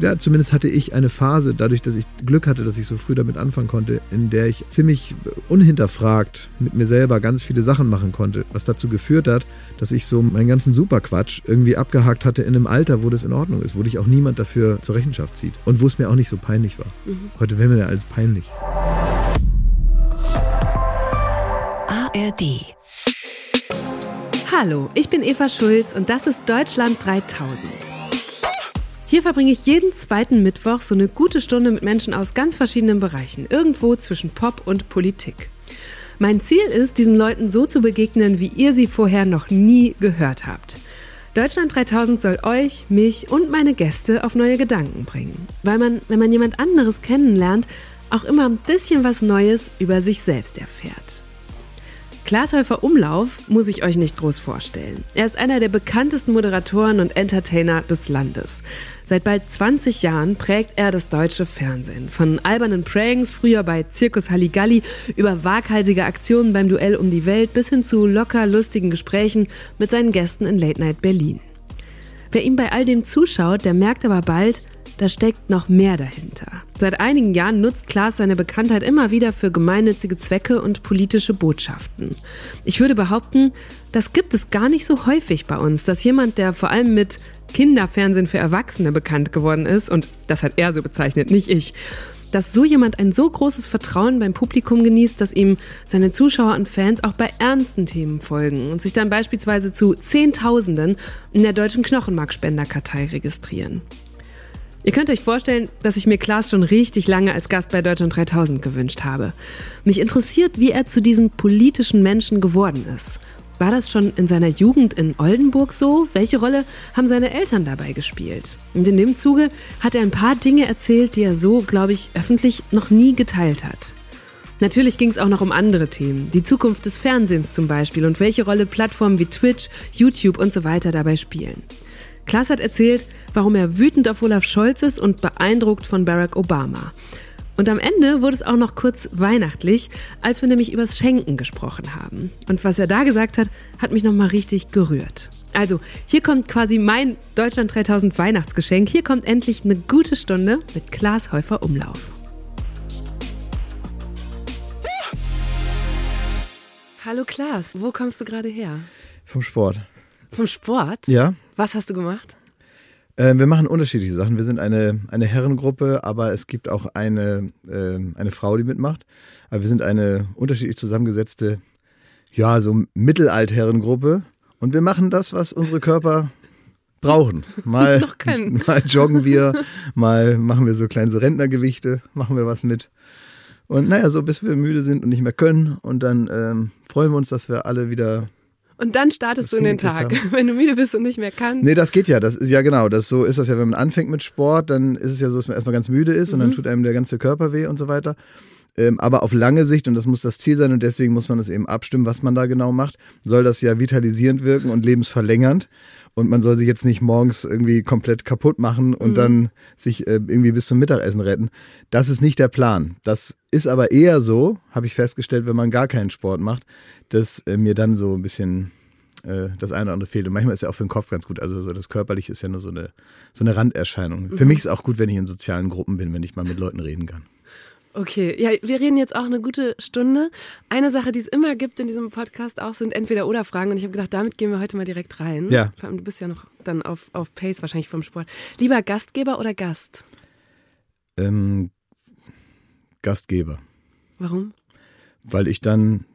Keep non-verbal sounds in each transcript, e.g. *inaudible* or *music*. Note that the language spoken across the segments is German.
ja, zumindest hatte ich eine Phase, dadurch, dass ich Glück hatte, dass ich so früh damit anfangen konnte, in der ich ziemlich unhinterfragt mit mir selber ganz viele Sachen machen konnte, was dazu geführt hat, dass ich so meinen ganzen Superquatsch irgendwie abgehakt hatte in einem Alter, wo das in Ordnung ist, wo dich auch niemand dafür zur Rechenschaft zieht und wo es mir auch nicht so peinlich war. Mhm. Heute wäre mir ja alles peinlich. ARD Hallo, ich bin Eva Schulz und das ist Deutschland 3000. Hier verbringe ich jeden zweiten Mittwoch so eine gute Stunde mit Menschen aus ganz verschiedenen Bereichen, irgendwo zwischen Pop und Politik. Mein Ziel ist, diesen Leuten so zu begegnen, wie ihr sie vorher noch nie gehört habt. Deutschland 3000 soll euch, mich und meine Gäste auf neue Gedanken bringen, weil man, wenn man jemand anderes kennenlernt, auch immer ein bisschen was Neues über sich selbst erfährt. Glashäufer Umlauf muss ich euch nicht groß vorstellen. Er ist einer der bekanntesten Moderatoren und Entertainer des Landes. Seit bald 20 Jahren prägt er das deutsche Fernsehen. Von albernen Pranks, früher bei Zirkus Halligalli, über waghalsige Aktionen beim Duell um die Welt bis hin zu locker lustigen Gesprächen mit seinen Gästen in Late Night Berlin. Wer ihm bei all dem zuschaut, der merkt aber bald, da steckt noch mehr dahinter. Seit einigen Jahren nutzt Klaas seine Bekanntheit immer wieder für gemeinnützige Zwecke und politische Botschaften. Ich würde behaupten, das gibt es gar nicht so häufig bei uns, dass jemand, der vor allem mit Kinderfernsehen für Erwachsene bekannt geworden ist, und das hat er so bezeichnet, nicht ich, dass so jemand ein so großes Vertrauen beim Publikum genießt, dass ihm seine Zuschauer und Fans auch bei ernsten Themen folgen und sich dann beispielsweise zu Zehntausenden in der deutschen Knochenmarkspenderkartei registrieren. Ihr könnt euch vorstellen, dass ich mir Klaas schon richtig lange als Gast bei Deutschland 3000 gewünscht habe. Mich interessiert, wie er zu diesem politischen Menschen geworden ist. War das schon in seiner Jugend in Oldenburg so? Welche Rolle haben seine Eltern dabei gespielt? Und in dem Zuge hat er ein paar Dinge erzählt, die er so, glaube ich, öffentlich noch nie geteilt hat. Natürlich ging es auch noch um andere Themen, die Zukunft des Fernsehens zum Beispiel und welche Rolle Plattformen wie Twitch, YouTube und so weiter dabei spielen. Klaas hat erzählt, warum er wütend auf Olaf Scholz ist und beeindruckt von Barack Obama. Und am Ende wurde es auch noch kurz weihnachtlich, als wir nämlich übers Schenken gesprochen haben. Und was er da gesagt hat, hat mich nochmal richtig gerührt. Also, hier kommt quasi mein Deutschland 3000 Weihnachtsgeschenk. Hier kommt endlich eine gute Stunde mit Klaas Häufer Umlauf. Hallo Klaas, wo kommst du gerade her? Vom Sport. Vom Sport? Ja. Was hast du gemacht? Äh, wir machen unterschiedliche Sachen. Wir sind eine, eine Herrengruppe, aber es gibt auch eine, äh, eine Frau, die mitmacht. Aber wir sind eine unterschiedlich zusammengesetzte, ja, so Mittelaltherrengruppe. Und wir machen das, was unsere Körper brauchen. *laughs* Mal, *laughs* mal joggen wir, mal machen wir so kleine so Rentnergewichte, machen wir was mit. Und naja, so bis wir müde sind und nicht mehr können. Und dann ähm, freuen wir uns, dass wir alle wieder und dann startest du in den Tag, *laughs* wenn du müde bist und nicht mehr kannst. Nee, das geht ja. Das ist ja genau. Das so ist das ja, wenn man anfängt mit Sport, dann ist es ja so, dass man erstmal ganz müde ist mhm. und dann mhm. tut einem der ganze Körper weh und so weiter. Ähm, aber auf lange Sicht, und das muss das Ziel sein, und deswegen muss man es eben abstimmen, was man da genau macht, soll das ja vitalisierend wirken und lebensverlängernd. Und man soll sich jetzt nicht morgens irgendwie komplett kaputt machen und mhm. dann sich äh, irgendwie bis zum Mittagessen retten. Das ist nicht der Plan. Das ist aber eher so, habe ich festgestellt, wenn man gar keinen Sport macht, dass äh, mir dann so ein bisschen äh, das eine oder andere fehlt. Und manchmal ist ja auch für den Kopf ganz gut. Also so das Körperliche ist ja nur so eine, so eine Randerscheinung. Mhm. Für mich ist es auch gut, wenn ich in sozialen Gruppen bin, wenn ich mal mit Leuten reden kann. Okay, ja, wir reden jetzt auch eine gute Stunde. Eine Sache, die es immer gibt in diesem Podcast auch, sind entweder oder Fragen. Und ich habe gedacht, damit gehen wir heute mal direkt rein. Ja. Vor allem, du bist ja noch dann auf, auf Pace wahrscheinlich vom Sport. Lieber Gastgeber oder Gast? Ähm, Gastgeber. Warum? Weil ich dann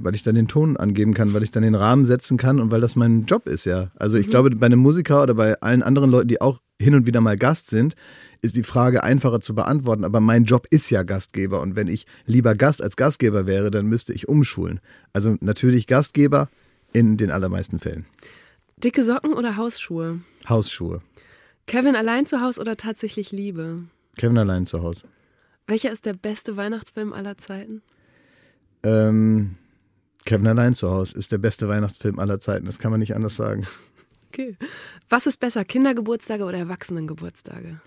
weil ich dann den Ton angeben kann, weil ich dann den Rahmen setzen kann und weil das mein Job ist, ja. Also ich mhm. glaube, bei einem Musiker oder bei allen anderen Leuten, die auch hin und wieder mal Gast sind, ist die Frage einfacher zu beantworten. Aber mein Job ist ja Gastgeber. Und wenn ich lieber Gast als Gastgeber wäre, dann müsste ich umschulen. Also natürlich Gastgeber in den allermeisten Fällen. Dicke Socken oder Hausschuhe? Hausschuhe. Kevin allein zu Hause oder tatsächlich Liebe? Kevin allein zu Hause. Welcher ist der beste Weihnachtsfilm aller Zeiten? Ähm, Kevin allein zu Hause ist der beste Weihnachtsfilm aller Zeiten. Das kann man nicht anders sagen. Okay. Was ist besser, Kindergeburtstage oder Erwachsenengeburtstage?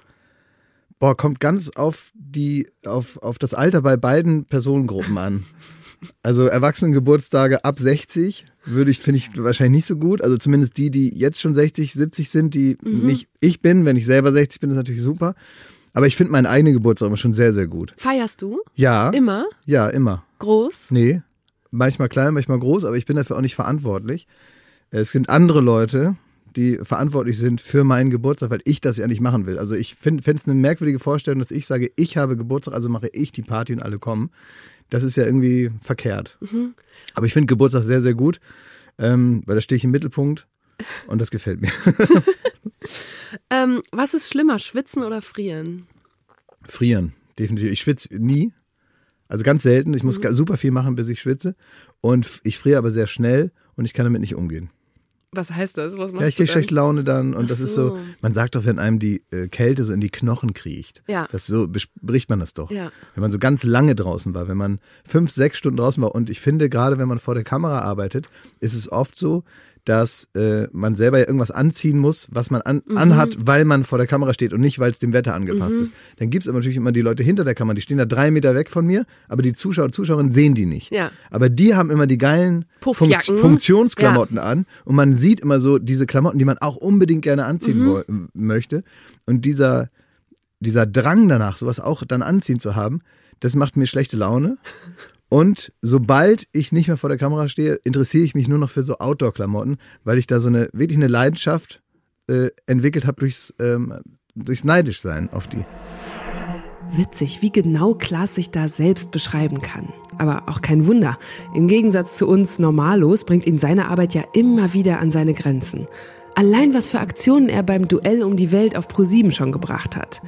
Boah, kommt ganz auf die, auf, auf das Alter bei beiden Personengruppen an. Also Erwachsenengeburtstage ab 60 würde ich, finde ich wahrscheinlich nicht so gut. Also zumindest die, die jetzt schon 60, 70 sind, die Mhm. nicht ich bin. Wenn ich selber 60 bin, ist natürlich super. Aber ich finde meinen eigenen Geburtstag immer schon sehr, sehr gut. Feierst du? Ja. Immer? Ja, immer. Groß? Nee. Manchmal klein, manchmal groß, aber ich bin dafür auch nicht verantwortlich. Es sind andere Leute, die verantwortlich sind für meinen Geburtstag, weil ich das ja nicht machen will. Also ich finde es eine merkwürdige Vorstellung, dass ich sage, ich habe Geburtstag, also mache ich die Party und alle kommen. Das ist ja irgendwie verkehrt. Aber ich finde Geburtstag sehr, sehr gut, ähm, weil da stehe ich im Mittelpunkt und das gefällt mir. *laughs* Ähm, was ist schlimmer, schwitzen oder frieren? Frieren, definitiv. Ich schwitze nie. Also ganz selten. Ich muss Mhm. super viel machen, bis ich schwitze. Und ich friere aber sehr schnell und ich kann damit nicht umgehen. Was heißt das? Was Ja, ich kriege dann? schlechte Laune dann und Ach das ist so. so, man sagt doch, wenn einem die äh, Kälte so in die Knochen kriecht. Ja. Das so bespricht man das doch. Ja. Wenn man so ganz lange draußen war, wenn man fünf, sechs Stunden draußen war und ich finde, gerade wenn man vor der Kamera arbeitet, ist es oft so, dass äh, man selber ja irgendwas anziehen muss, was man an, Mhm. anhat, weil man vor der Kamera steht und nicht, weil es dem Wetter angepasst ist. Dann gibt es aber natürlich immer die Leute hinter der Kamera, die stehen da drei Meter weg von mir, aber die Zuschauer und Zuschauerinnen sehen die nicht. Ja. Aber die haben immer die geilen Puffjacken. Funktionsklamotten an und man sieht immer so diese Klamotten, die man auch unbedingt gerne anziehen Mhm. möchte. Und dieser, dieser Drang danach, sowas auch dann anziehen zu haben, das macht mir schlechte Laune. Und sobald ich nicht mehr vor der Kamera stehe, interessiere ich mich nur noch für so Outdoor-Klamotten, weil ich da so eine wirklich eine Leidenschaft äh, entwickelt habe durchs, ähm, durchs Neidischsein auf die. Witzig, wie genau Klaas sich da selbst beschreiben kann. Aber auch kein Wunder. Im Gegensatz zu uns Normalos bringt ihn seine Arbeit ja immer wieder an seine Grenzen. Allein was für Aktionen er beim Duell um die Welt auf ProSieben schon gebracht hat.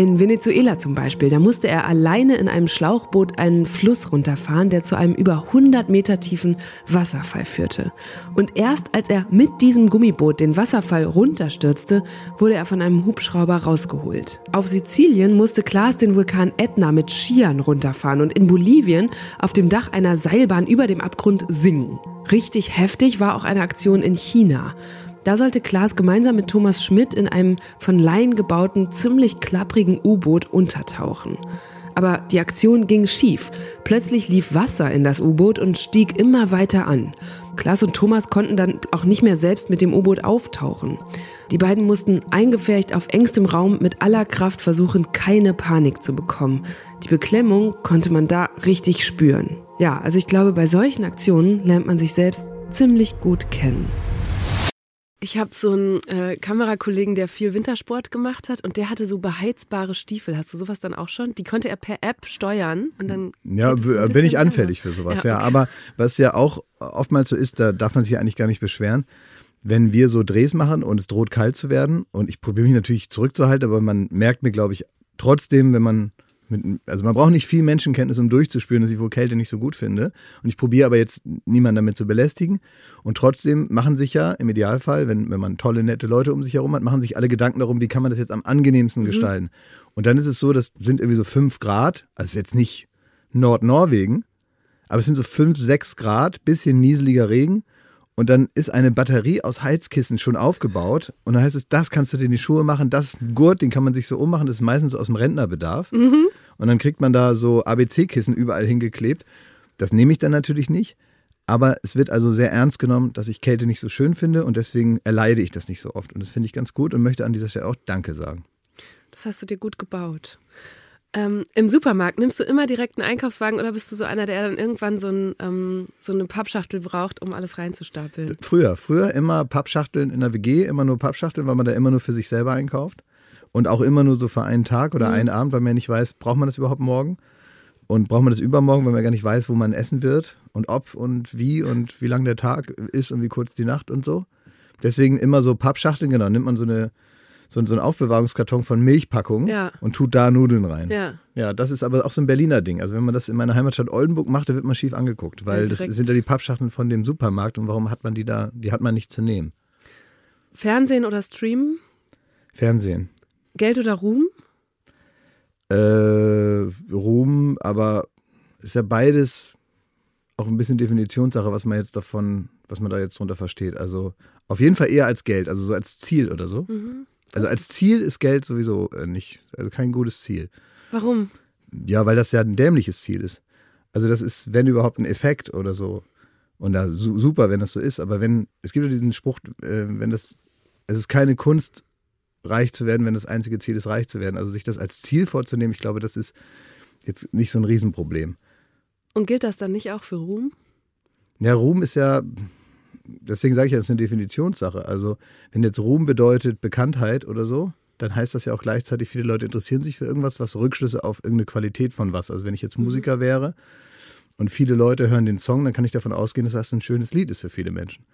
In Venezuela zum Beispiel, da musste er alleine in einem Schlauchboot einen Fluss runterfahren, der zu einem über 100 Meter tiefen Wasserfall führte. Und erst als er mit diesem Gummiboot den Wasserfall runterstürzte, wurde er von einem Hubschrauber rausgeholt. Auf Sizilien musste Klaas den Vulkan Etna mit Skiern runterfahren und in Bolivien auf dem Dach einer Seilbahn über dem Abgrund singen. Richtig heftig war auch eine Aktion in China. Da sollte Klaas gemeinsam mit Thomas Schmidt in einem von Laien gebauten, ziemlich klapprigen U-Boot untertauchen. Aber die Aktion ging schief. Plötzlich lief Wasser in das U-Boot und stieg immer weiter an. Klaas und Thomas konnten dann auch nicht mehr selbst mit dem U-Boot auftauchen. Die beiden mussten eingefärcht auf engstem Raum mit aller Kraft versuchen, keine Panik zu bekommen. Die Beklemmung konnte man da richtig spüren. Ja, also ich glaube, bei solchen Aktionen lernt man sich selbst ziemlich gut kennen. Ich habe so einen äh, Kamerakollegen, der viel Wintersport gemacht hat und der hatte so beheizbare Stiefel. Hast du sowas dann auch schon? Die konnte er per App steuern und dann. Ja, b- bin ich anfällig für sowas, Ja, ja. okay. Aber was ja auch oftmals so ist, da darf man sich ja eigentlich gar nicht beschweren. Wenn wir so Drehs machen und es droht kalt zu werden und ich probiere mich natürlich zurückzuhalten, aber man merkt mir, glaube ich, trotzdem, wenn man mit, also man braucht nicht viel Menschenkenntnis, um durchzuspüren, dass ich wohl Kälte nicht so gut finde. Und ich probiere aber jetzt niemanden damit zu belästigen. Und trotzdem machen sich ja im Idealfall, wenn, wenn man tolle, nette Leute um sich herum hat, machen sich alle Gedanken darum, wie kann man das jetzt am angenehmsten gestalten. Und dann ist es so, das sind irgendwie so fünf Grad, also jetzt nicht Nordnorwegen, aber es sind so 5, 6 Grad, bisschen nieseliger Regen. Und dann ist eine Batterie aus Heizkissen schon aufgebaut. Und dann heißt es, das kannst du dir in die Schuhe machen, das ist ein Gurt, den kann man sich so ummachen, das ist meistens so aus dem Rentnerbedarf. Und dann kriegt man da so ABC-Kissen überall hingeklebt. Das nehme ich dann natürlich nicht. Aber es wird also sehr ernst genommen, dass ich Kälte nicht so schön finde und deswegen erleide ich das nicht so oft. Und das finde ich ganz gut und möchte an dieser Stelle auch Danke sagen. Das hast du dir gut gebaut. Ähm, Im Supermarkt nimmst du immer direkt einen Einkaufswagen oder bist du so einer, der dann irgendwann so, ein, ähm, so eine Pappschachtel braucht, um alles reinzustapeln? Früher, früher immer Pappschachteln in der WG, immer nur Pappschachteln, weil man da immer nur für sich selber einkauft. Und auch immer nur so für einen Tag oder einen Abend, weil man ja nicht weiß, braucht man das überhaupt morgen? Und braucht man das übermorgen, weil man gar nicht weiß, wo man essen wird und ob und wie und wie lang der Tag ist und wie kurz die Nacht und so. Deswegen immer so Pappschachteln, genau, nimmt man so eine so, so einen Aufbewahrungskarton von Milchpackungen Ja. und tut da Nudeln rein. Ja. Ja, das ist aber auch so ein Berliner Ding. Also wenn man das in meiner Heimatstadt Oldenburg macht, da wird man schief angeguckt, weil Ja, das sind ja die Pappschachteln von dem Supermarkt und warum hat man die da? Die hat man nicht zu nehmen. Fernsehen oder Streamen? Fernsehen. Geld oder Ruhm? Äh, Ruhm, aber ist ja beides auch ein bisschen Definitionssache, was man jetzt davon, was man da jetzt drunter versteht. Also auf jeden Fall eher als Geld, also so als Ziel oder so. Also als Ziel ist Geld sowieso äh, nicht, also kein gutes Ziel. Warum? Ja, weil das ja ein dämliches Ziel ist. Also das ist, wenn überhaupt, ein Effekt oder so. Und da super, wenn das so ist. Aber wenn, es gibt ja diesen Spruch, äh, wenn das, es ist keine Kunst, reich zu werden, wenn das einzige Ziel ist, reich zu werden. Also sich das als Ziel vorzunehmen, ich glaube, das ist jetzt nicht so ein Riesenproblem. Und gilt das dann nicht auch für Ruhm? Ja, Ruhm ist ja, deswegen sage ich ja, es ist eine Definitionssache. Also, wenn jetzt Ruhm bedeutet Bekanntheit oder so, dann heißt das ja auch gleichzeitig, viele Leute interessieren sich für irgendwas, was Rückschlüsse auf irgendeine Qualität von was. Also, wenn ich jetzt mhm. Musiker wäre und viele Leute hören den Song, dann kann ich davon ausgehen, dass das ein schönes Lied ist für viele Menschen.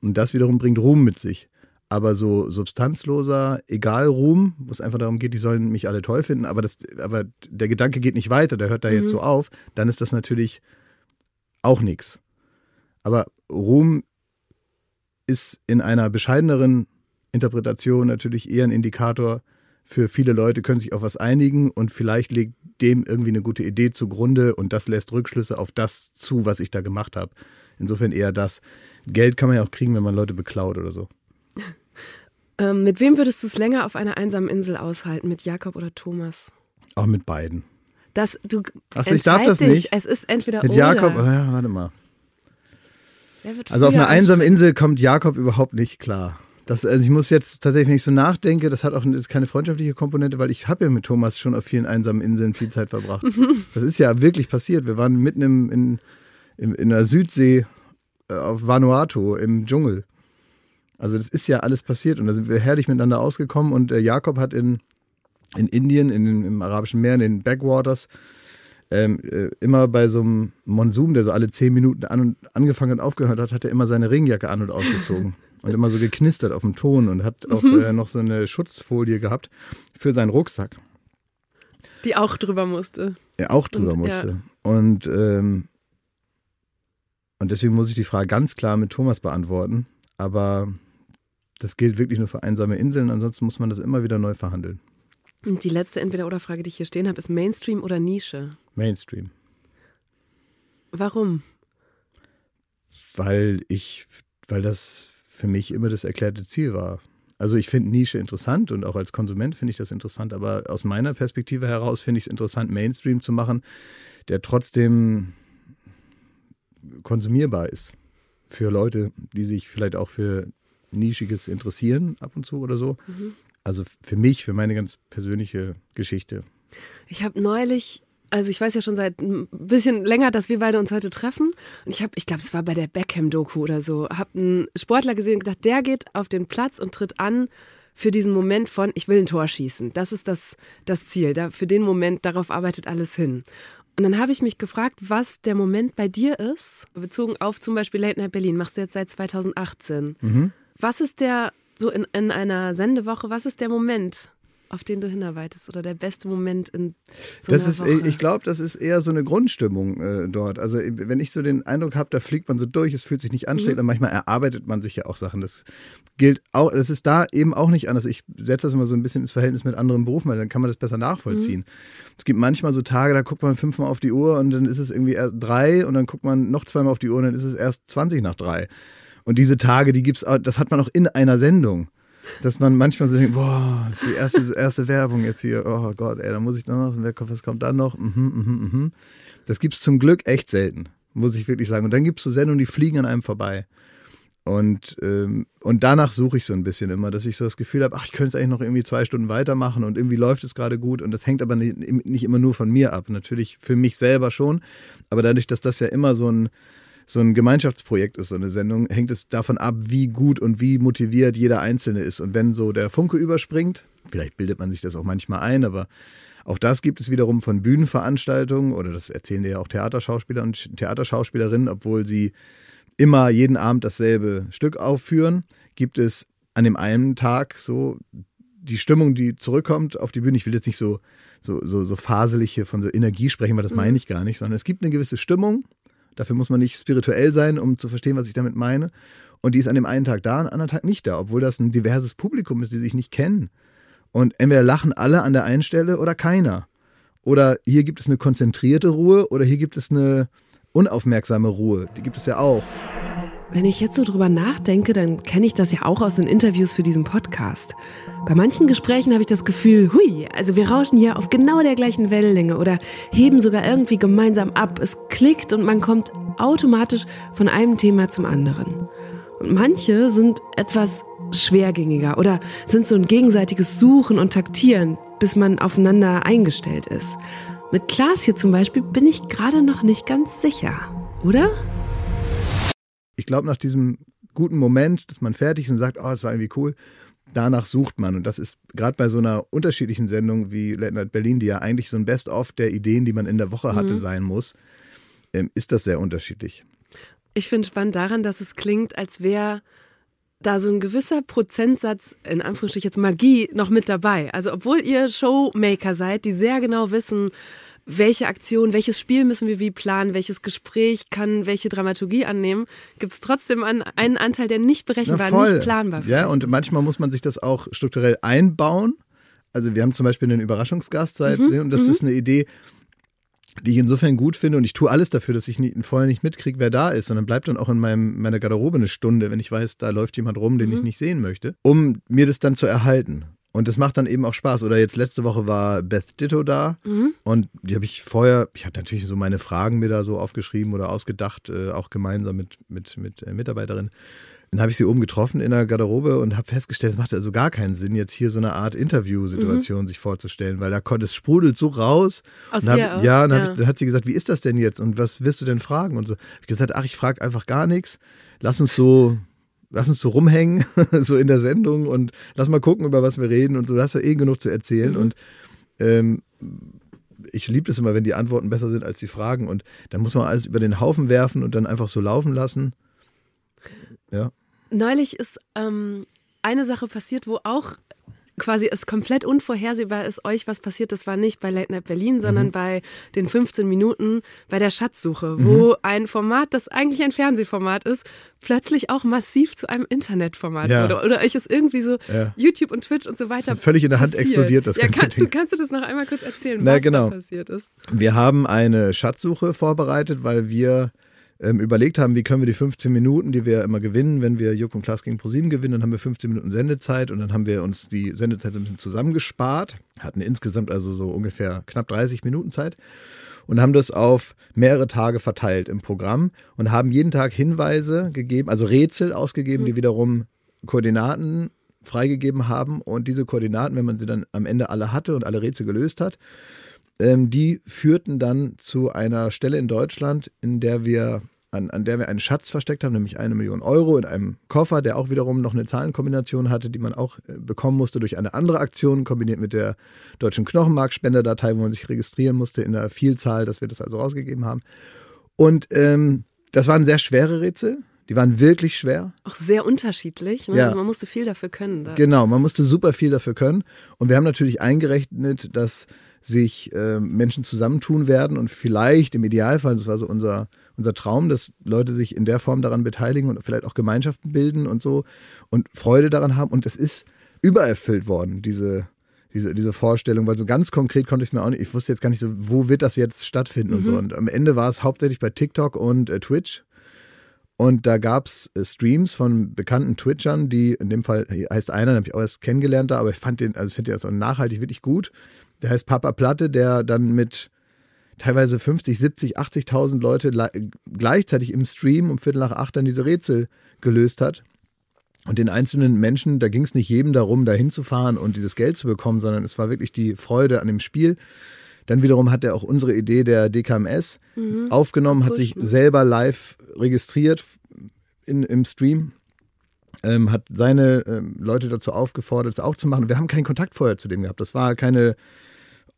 Und das wiederum bringt Ruhm mit sich. Aber so substanzloser, egal Ruhm, wo es einfach darum geht, die sollen mich alle toll finden, aber, das, aber der Gedanke geht nicht weiter, der hört da mhm. jetzt so auf, dann ist das natürlich auch nichts. Aber Ruhm ist in einer bescheideneren Interpretation natürlich eher ein Indikator für viele Leute, können sich auf was einigen und vielleicht legt dem irgendwie eine gute Idee zugrunde und das lässt Rückschlüsse auf das zu, was ich da gemacht habe. Insofern eher das. Geld kann man ja auch kriegen, wenn man Leute beklaut oder so. Ähm, mit wem würdest du es länger auf einer einsamen Insel aushalten? Mit Jakob oder Thomas? Auch mit beiden. Das, du Achso, ich darf das dich. nicht. Es ist entweder Mit oder. Jakob, oh ja, warte mal. Also auf einer einsamen Insel kommt Jakob überhaupt nicht klar. Das, also ich muss jetzt tatsächlich, wenn ich so nachdenke, das hat auch ist keine freundschaftliche Komponente, weil ich habe ja mit Thomas schon auf vielen einsamen Inseln viel Zeit verbracht. *laughs* das ist ja wirklich passiert. Wir waren mitten im, in, in, in der Südsee äh, auf Vanuatu im Dschungel. Also das ist ja alles passiert und da sind wir herrlich miteinander ausgekommen und äh, Jakob hat in, in Indien, in, im Arabischen Meer, in den Backwaters, ähm, äh, immer bei so einem Monsum, der so alle zehn Minuten an und angefangen und aufgehört hat, hat er immer seine Regenjacke an und ausgezogen. *laughs* und immer so geknistert auf dem Ton und hat auch mhm. äh, noch so eine Schutzfolie gehabt für seinen Rucksack. Die auch drüber musste. Er auch drüber und, musste. Ja. Und, ähm, und deswegen muss ich die Frage ganz klar mit Thomas beantworten. Aber das gilt wirklich nur für einsame Inseln, ansonsten muss man das immer wieder neu verhandeln. Und die letzte Entweder-Oder-Frage, die ich hier stehen habe, ist Mainstream oder Nische? Mainstream. Warum? Weil ich, weil das für mich immer das erklärte Ziel war. Also ich finde Nische interessant und auch als Konsument finde ich das interessant, aber aus meiner Perspektive heraus finde ich es interessant, Mainstream zu machen, der trotzdem konsumierbar ist für Leute, die sich vielleicht auch für Nischiges interessieren ab und zu oder so. Mhm. Also für mich, für meine ganz persönliche Geschichte. Ich habe neulich also ich weiß ja schon seit ein bisschen länger, dass wir beide uns heute treffen. Und ich habe, ich glaube, es war bei der Beckham-Doku oder so, habe einen Sportler gesehen und gedacht, der geht auf den Platz und tritt an für diesen Moment von, ich will ein Tor schießen. Das ist das, das Ziel. Da, für den Moment, darauf arbeitet alles hin. Und dann habe ich mich gefragt, was der Moment bei dir ist, bezogen auf zum Beispiel Late Night Berlin, machst du jetzt seit 2018. Mhm. Was ist der, so in, in einer Sendewoche, was ist der Moment, auf den du hinarbeitest oder der beste Moment in so das einer ist, Woche? Ich glaube, das ist eher so eine Grundstimmung äh, dort. Also wenn ich so den Eindruck habe, da fliegt man so durch, es fühlt sich nicht anstrengend mhm. und manchmal erarbeitet man sich ja auch Sachen. Das gilt auch, das ist da eben auch nicht anders. Ich setze das immer so ein bisschen ins Verhältnis mit anderen Berufen, weil dann kann man das besser nachvollziehen. Mhm. Es gibt manchmal so Tage, da guckt man fünfmal auf die Uhr und dann ist es irgendwie erst drei und dann guckt man noch zweimal auf die Uhr und dann ist es erst 20 nach drei. Und diese Tage, die gibt's das hat man auch in einer Sendung. Dass man manchmal so denkt, boah, das ist die erste, erste Werbung jetzt hier. Oh Gott, ey, da muss ich noch, was kommt dann noch? Mhm, mhm, mhm. Das gibt's zum Glück echt selten, muss ich wirklich sagen. Und dann gibt's so Sendungen, die fliegen an einem vorbei. Und, ähm, und danach suche ich so ein bisschen immer, dass ich so das Gefühl habe, ach, ich könnte jetzt eigentlich noch irgendwie zwei Stunden weitermachen und irgendwie läuft es gerade gut. Und das hängt aber nicht, nicht immer nur von mir ab. Natürlich für mich selber schon. Aber dadurch, dass das ja immer so ein, so ein Gemeinschaftsprojekt ist, so eine Sendung, hängt es davon ab, wie gut und wie motiviert jeder Einzelne ist. Und wenn so der Funke überspringt, vielleicht bildet man sich das auch manchmal ein, aber auch das gibt es wiederum von Bühnenveranstaltungen oder das erzählen ja auch Theaterschauspieler und Theaterschauspielerinnen, obwohl sie immer jeden Abend dasselbe Stück aufführen, gibt es an dem einen Tag so die Stimmung, die zurückkommt auf die Bühne. Ich will jetzt nicht so, so, so, so faselige von so Energie sprechen, weil das meine mhm. ich gar nicht, sondern es gibt eine gewisse Stimmung Dafür muss man nicht spirituell sein, um zu verstehen, was ich damit meine. Und die ist an dem einen Tag da, an dem anderen Tag nicht da, obwohl das ein diverses Publikum ist, die sich nicht kennen. Und entweder lachen alle an der einen Stelle oder keiner. Oder hier gibt es eine konzentrierte Ruhe oder hier gibt es eine unaufmerksame Ruhe. Die gibt es ja auch. Wenn ich jetzt so drüber nachdenke, dann kenne ich das ja auch aus den Interviews für diesen Podcast. Bei manchen Gesprächen habe ich das Gefühl, hui, also wir rauschen hier auf genau der gleichen Wellenlänge oder heben sogar irgendwie gemeinsam ab. Es klickt und man kommt automatisch von einem Thema zum anderen. Und manche sind etwas schwergängiger oder sind so ein gegenseitiges Suchen und Taktieren, bis man aufeinander eingestellt ist. Mit Klaas hier zum Beispiel bin ich gerade noch nicht ganz sicher, oder? Ich glaube, nach diesem guten Moment, dass man fertig ist und sagt, oh, es war irgendwie cool, danach sucht man. Und das ist gerade bei so einer unterschiedlichen Sendung wie Late Night Berlin, die ja eigentlich so ein Best-of der Ideen, die man in der Woche hatte, mhm. sein muss, ähm, ist das sehr unterschiedlich. Ich finde spannend daran, dass es klingt, als wäre da so ein gewisser Prozentsatz, in Anführungsstrichen jetzt Magie, noch mit dabei. Also obwohl ihr Showmaker seid, die sehr genau wissen, welche Aktion, welches Spiel müssen wir wie planen, welches Gespräch kann welche Dramaturgie annehmen, gibt es trotzdem einen, einen Anteil, der nicht berechenbar, nicht planbar Ja, und ist. manchmal muss man sich das auch strukturell einbauen. Also wir haben zum Beispiel einen Überraschungsgast seit, mhm, und das mhm. ist eine Idee, die ich insofern gut finde und ich tue alles dafür, dass ich nie, vorher nicht mitkriege, wer da ist, sondern bleibt dann auch in meinem, meiner Garderobe eine Stunde, wenn ich weiß, da läuft jemand rum, den mhm. ich nicht sehen möchte, um mir das dann zu erhalten. Und das macht dann eben auch Spaß. Oder jetzt letzte Woche war Beth Ditto da mhm. und die habe ich vorher, ich hatte natürlich so meine Fragen mir da so aufgeschrieben oder ausgedacht, äh, auch gemeinsam mit, mit, mit äh, Mitarbeiterinnen. Dann habe ich sie oben getroffen in der Garderobe und habe festgestellt, es macht also gar keinen Sinn, jetzt hier so eine Art Interviewsituation mhm. sich vorzustellen, weil da konnte es sprudelt so raus. Aus hab, ihr ja, und ja. Hab, dann hat sie gesagt, wie ist das denn jetzt und was wirst du denn fragen und so. Hab ich gesagt, ach, ich frage einfach gar nichts. Lass uns so lass uns so rumhängen, *laughs* so in der Sendung und lass mal gucken, über was wir reden und so. Da hast du eh genug zu erzählen. Mhm. Und ähm, ich liebe es immer, wenn die Antworten besser sind als die Fragen. Und dann muss man alles über den Haufen werfen und dann einfach so laufen lassen. Ja. Neulich ist ähm, eine Sache passiert, wo auch quasi es komplett unvorhersehbar ist, euch was passiert. Das war nicht bei Late Night Berlin, sondern mhm. bei den 15 Minuten bei der Schatzsuche, wo mhm. ein Format, das eigentlich ein Fernsehformat ist, plötzlich auch massiv zu einem Internetformat ja. wurde. Oder euch ist irgendwie so ja. YouTube und Twitch und so weiter. Völlig in der Hand passiert. explodiert das ja, ganze kannst, Ding. Du, kannst du das noch einmal kurz erzählen, Na, was genau. da passiert ist? Wir haben eine Schatzsuche vorbereitet, weil wir ähm, überlegt haben, wie können wir die 15 Minuten, die wir immer gewinnen, wenn wir Juck und Klaas gegen ProSieben gewinnen, dann haben wir 15 Minuten Sendezeit und dann haben wir uns die Sendezeit ein bisschen zusammengespart, hatten insgesamt also so ungefähr knapp 30 Minuten Zeit und haben das auf mehrere Tage verteilt im Programm und haben jeden Tag Hinweise gegeben, also Rätsel ausgegeben, die mhm. wiederum Koordinaten freigegeben haben und diese Koordinaten, wenn man sie dann am Ende alle hatte und alle Rätsel gelöst hat, ähm, die führten dann zu einer Stelle in Deutschland, in der wir an, an der wir einen Schatz versteckt haben, nämlich eine Million Euro in einem Koffer, der auch wiederum noch eine Zahlenkombination hatte, die man auch äh, bekommen musste durch eine andere Aktion, kombiniert mit der deutschen Knochenmarkspenderdatei, wo man sich registrieren musste in der Vielzahl, dass wir das also rausgegeben haben. Und ähm, das waren sehr schwere Rätsel. Die waren wirklich schwer. Auch sehr unterschiedlich. Ne? Ja. Also man musste viel dafür können. Da. Genau, man musste super viel dafür können. Und wir haben natürlich eingerechnet, dass sich äh, Menschen zusammentun werden und vielleicht im Idealfall, das war so unser, unser Traum, dass Leute sich in der Form daran beteiligen und vielleicht auch Gemeinschaften bilden und so und Freude daran haben. Und es ist übererfüllt worden, diese, diese, diese Vorstellung, weil so ganz konkret konnte ich es mir auch nicht, ich wusste jetzt gar nicht so, wo wird das jetzt stattfinden mhm. und so. Mhm. Und am Ende war es hauptsächlich bei TikTok und äh, Twitch. Und da gab es äh, Streams von bekannten Twitchern, die in dem Fall heißt einer, den habe ich auch erst kennengelernt da, aber ich fand den, also finde den also nachhaltig wirklich gut der heißt Papa Platte, der dann mit teilweise 50, 70, 80.000 Leute gleichzeitig im Stream um Viertel nach acht dann diese Rätsel gelöst hat. Und den einzelnen Menschen, da ging es nicht jedem darum, da hinzufahren und dieses Geld zu bekommen, sondern es war wirklich die Freude an dem Spiel. Dann wiederum hat er auch unsere Idee der DKMS mhm. aufgenommen, hat sich selber live registriert in, im Stream ähm, hat seine ähm, Leute dazu aufgefordert, es auch zu machen. Wir haben keinen Kontakt vorher zu dem gehabt. Das war keine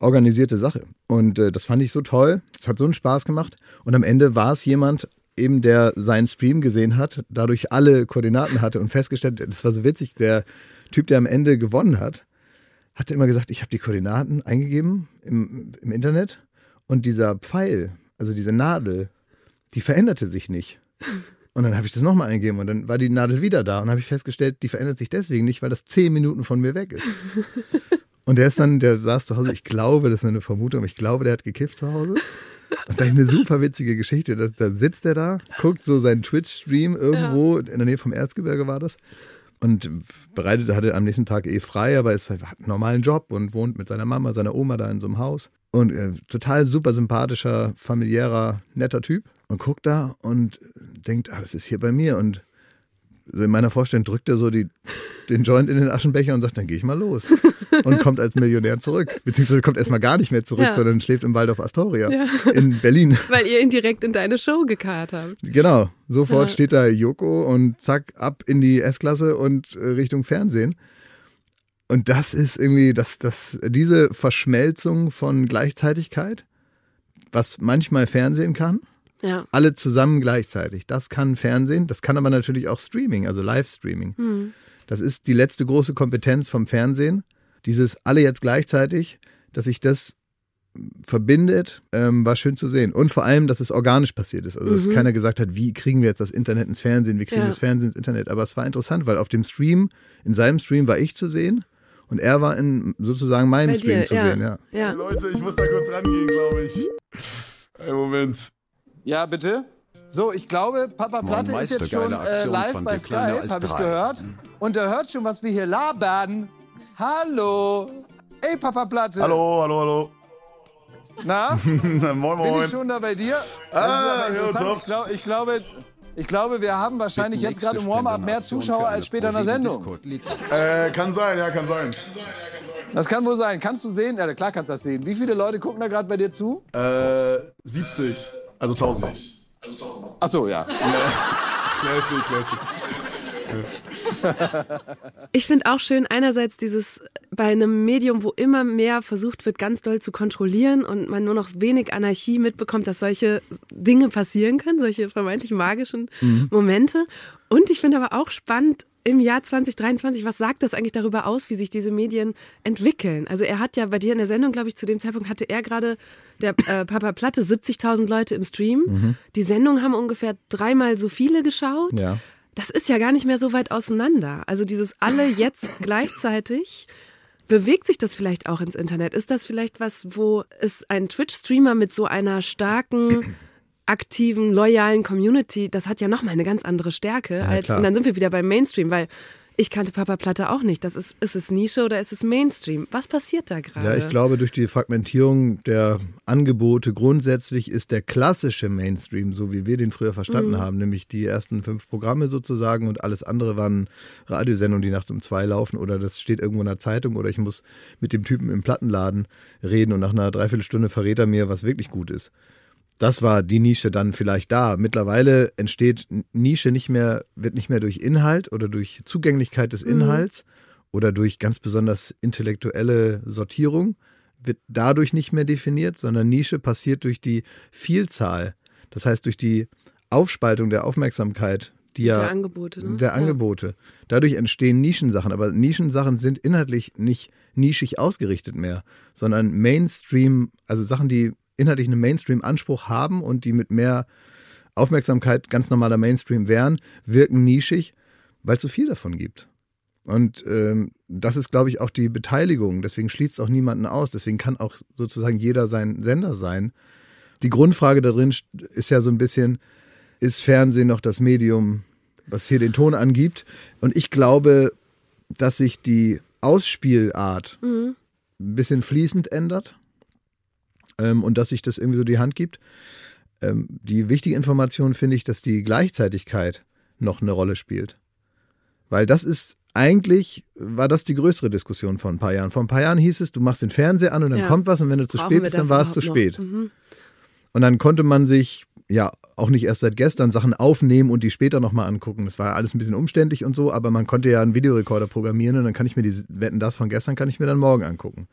organisierte Sache. Und äh, das fand ich so toll. Es hat so einen Spaß gemacht. Und am Ende war es jemand, eben der seinen Stream gesehen hat, dadurch alle Koordinaten hatte und festgestellt, das war so witzig, der Typ, der am Ende gewonnen hat, hatte immer gesagt, ich habe die Koordinaten eingegeben im, im Internet und dieser Pfeil, also diese Nadel, die veränderte sich nicht. Und dann habe ich das nochmal eingegeben und dann war die Nadel wieder da und habe ich festgestellt, die verändert sich deswegen nicht, weil das zehn Minuten von mir weg ist. Und der ist dann, der saß zu Hause, ich glaube, das ist eine Vermutung, ich glaube, der hat gekifft zu Hause. Das ist eine super witzige Geschichte. Da, da sitzt er da, guckt so seinen Twitch-Stream irgendwo, ja. in der Nähe vom Erzgebirge war das. Und bereitet, hatte am nächsten Tag eh frei, aber ist, hat einen normalen Job und wohnt mit seiner Mama, seiner Oma da in so einem Haus. Und äh, total super sympathischer, familiärer, netter Typ. Und guckt da und denkt, ah, das ist hier bei mir. Und so in meiner Vorstellung drückt er so die, den Joint in den Aschenbecher und sagt, dann gehe ich mal los. *laughs* Und kommt als Millionär zurück. Beziehungsweise kommt erstmal gar nicht mehr zurück, ja. sondern schläft im Waldorf Astoria ja. in Berlin. *laughs* Weil ihr ihn direkt in deine Show gekarrt habt. Genau. Sofort ja. steht da Joko und zack, ab in die S-Klasse und äh, Richtung Fernsehen. Und das ist irgendwie, das, das, diese Verschmelzung von Gleichzeitigkeit, was manchmal Fernsehen kann, ja. Alle zusammen gleichzeitig. Das kann Fernsehen, das kann aber natürlich auch Streaming, also Livestreaming. Mhm. Das ist die letzte große Kompetenz vom Fernsehen. Dieses alle jetzt gleichzeitig, dass sich das verbindet, ähm, war schön zu sehen. Und vor allem, dass es organisch passiert ist. Also, dass mhm. keiner gesagt hat, wie kriegen wir jetzt das Internet ins Fernsehen, wie kriegen wir ja. das Fernsehen ins Internet. Aber es war interessant, weil auf dem Stream, in seinem Stream war ich zu sehen und er war in sozusagen meinem Stream zu ja. sehen. Ja. ja. Leute, ich muss da kurz rangehen, glaube ich. Ein Moment. Ja, bitte. So, ich glaube, Papa Platte ist jetzt schon äh, live bei Skype, habe ich gehört. Und er hört schon, was wir hier labern. Hallo. Ey, Papa Platte. Hallo, hallo, hallo. Na? moin, *laughs* moin. Bin ich schon da bei dir? Ah, ja. Ich, glaub, ich, glaube, ich glaube, wir haben wahrscheinlich jetzt gerade im Warm-Up mehr Zuschauer als später in der Sendung. Äh, kann sein, ja, kann sein. Das kann wohl sein. Kannst du sehen? Ja, klar kannst du das sehen. Wie viele Leute gucken da gerade bei dir zu? Äh, 70. Also 1000. Ach so, ja. Classic, classic. Ich finde auch schön, einerseits dieses bei einem Medium, wo immer mehr versucht wird, ganz doll zu kontrollieren und man nur noch wenig Anarchie mitbekommt, dass solche Dinge passieren können, solche vermeintlich magischen mhm. Momente. Und ich finde aber auch spannend, im Jahr 2023, was sagt das eigentlich darüber aus, wie sich diese Medien entwickeln? Also er hat ja bei dir in der Sendung, glaube ich, zu dem Zeitpunkt hatte er gerade der äh, Papa Platte 70.000 Leute im Stream. Mhm. Die Sendung haben ungefähr dreimal so viele geschaut. Ja. Das ist ja gar nicht mehr so weit auseinander. Also dieses alle jetzt *laughs* gleichzeitig. Bewegt sich das vielleicht auch ins Internet? Ist das vielleicht was, wo es ein Twitch-Streamer mit so einer starken aktiven, loyalen Community, das hat ja nochmal eine ganz andere Stärke. Ja, als, und dann sind wir wieder beim Mainstream, weil ich kannte Papa Platte auch nicht. Das ist, ist es Nische oder ist es Mainstream? Was passiert da gerade? Ja, ich glaube, durch die Fragmentierung der Angebote grundsätzlich ist der klassische Mainstream, so wie wir den früher verstanden mhm. haben, nämlich die ersten fünf Programme sozusagen und alles andere waren Radiosendungen, die nachts um zwei laufen oder das steht irgendwo in der Zeitung oder ich muss mit dem Typen im Plattenladen reden und nach einer Dreiviertelstunde verrät er mir, was wirklich gut ist das war die Nische dann vielleicht da. Mittlerweile entsteht Nische nicht mehr, wird nicht mehr durch Inhalt oder durch Zugänglichkeit des mhm. Inhalts mhm. oder durch ganz besonders intellektuelle Sortierung, wird dadurch nicht mehr definiert, sondern Nische passiert durch die Vielzahl. Das heißt, durch die Aufspaltung der Aufmerksamkeit, die ja, der Angebote. Ne? Der Angebote. Ja. Dadurch entstehen Nischensachen, aber Nischensachen sind inhaltlich nicht nischig ausgerichtet mehr, sondern Mainstream, also Sachen, die inhaltlich einen Mainstream-Anspruch haben und die mit mehr Aufmerksamkeit ganz normaler Mainstream wären, wirken nischig, weil es so viel davon gibt. Und ähm, das ist, glaube ich, auch die Beteiligung. Deswegen schließt es auch niemanden aus. Deswegen kann auch sozusagen jeder sein Sender sein. Die Grundfrage darin ist ja so ein bisschen, ist Fernsehen noch das Medium, was hier den Ton angibt? Und ich glaube, dass sich die Ausspielart mhm. ein bisschen fließend ändert ähm, und dass sich das irgendwie so die Hand gibt. Ähm, die wichtige Information finde ich, dass die Gleichzeitigkeit noch eine Rolle spielt. Weil das ist eigentlich, war das die größere Diskussion vor ein paar Jahren. Vor ein paar Jahren hieß es, du machst den Fernseher an und dann ja. kommt was und wenn du zu Brauchen spät bist, dann war es zu spät. Mhm. Und dann konnte man sich ja auch nicht erst seit gestern Sachen aufnehmen und die später nochmal angucken. Das war alles ein bisschen umständlich und so, aber man konnte ja einen Videorekorder programmieren und dann kann ich mir die Wetten das von gestern kann ich mir dann morgen angucken.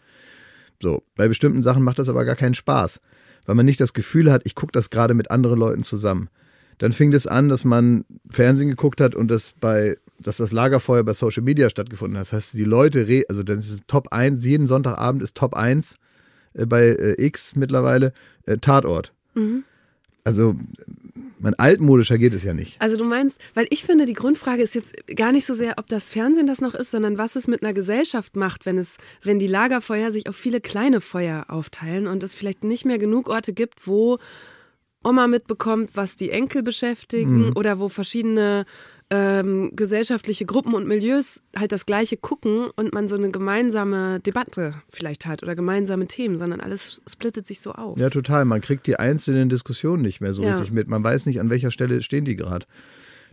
So, bei bestimmten Sachen macht das aber gar keinen Spaß, weil man nicht das Gefühl hat, ich gucke das gerade mit anderen Leuten zusammen. Dann fing es das an, dass man Fernsehen geguckt hat und das bei, dass das Lagerfeuer bei Social Media stattgefunden hat. Das heißt, die Leute, also das ist Top 1, jeden Sonntagabend ist Top 1 äh, bei äh, X mittlerweile äh, Tatort. Mhm. Also mein altmodischer geht es ja nicht. Also du meinst, weil ich finde, die Grundfrage ist jetzt gar nicht so sehr, ob das Fernsehen das noch ist, sondern was es mit einer Gesellschaft macht, wenn es, wenn die Lagerfeuer sich auf viele kleine Feuer aufteilen und es vielleicht nicht mehr genug Orte gibt, wo Oma mitbekommt, was die Enkel beschäftigen mhm. oder wo verschiedene ähm, gesellschaftliche Gruppen und Milieus halt das Gleiche gucken und man so eine gemeinsame Debatte vielleicht hat oder gemeinsame Themen, sondern alles splittet sich so auf. Ja, total. Man kriegt die einzelnen Diskussionen nicht mehr so ja. richtig mit. Man weiß nicht, an welcher Stelle stehen die gerade.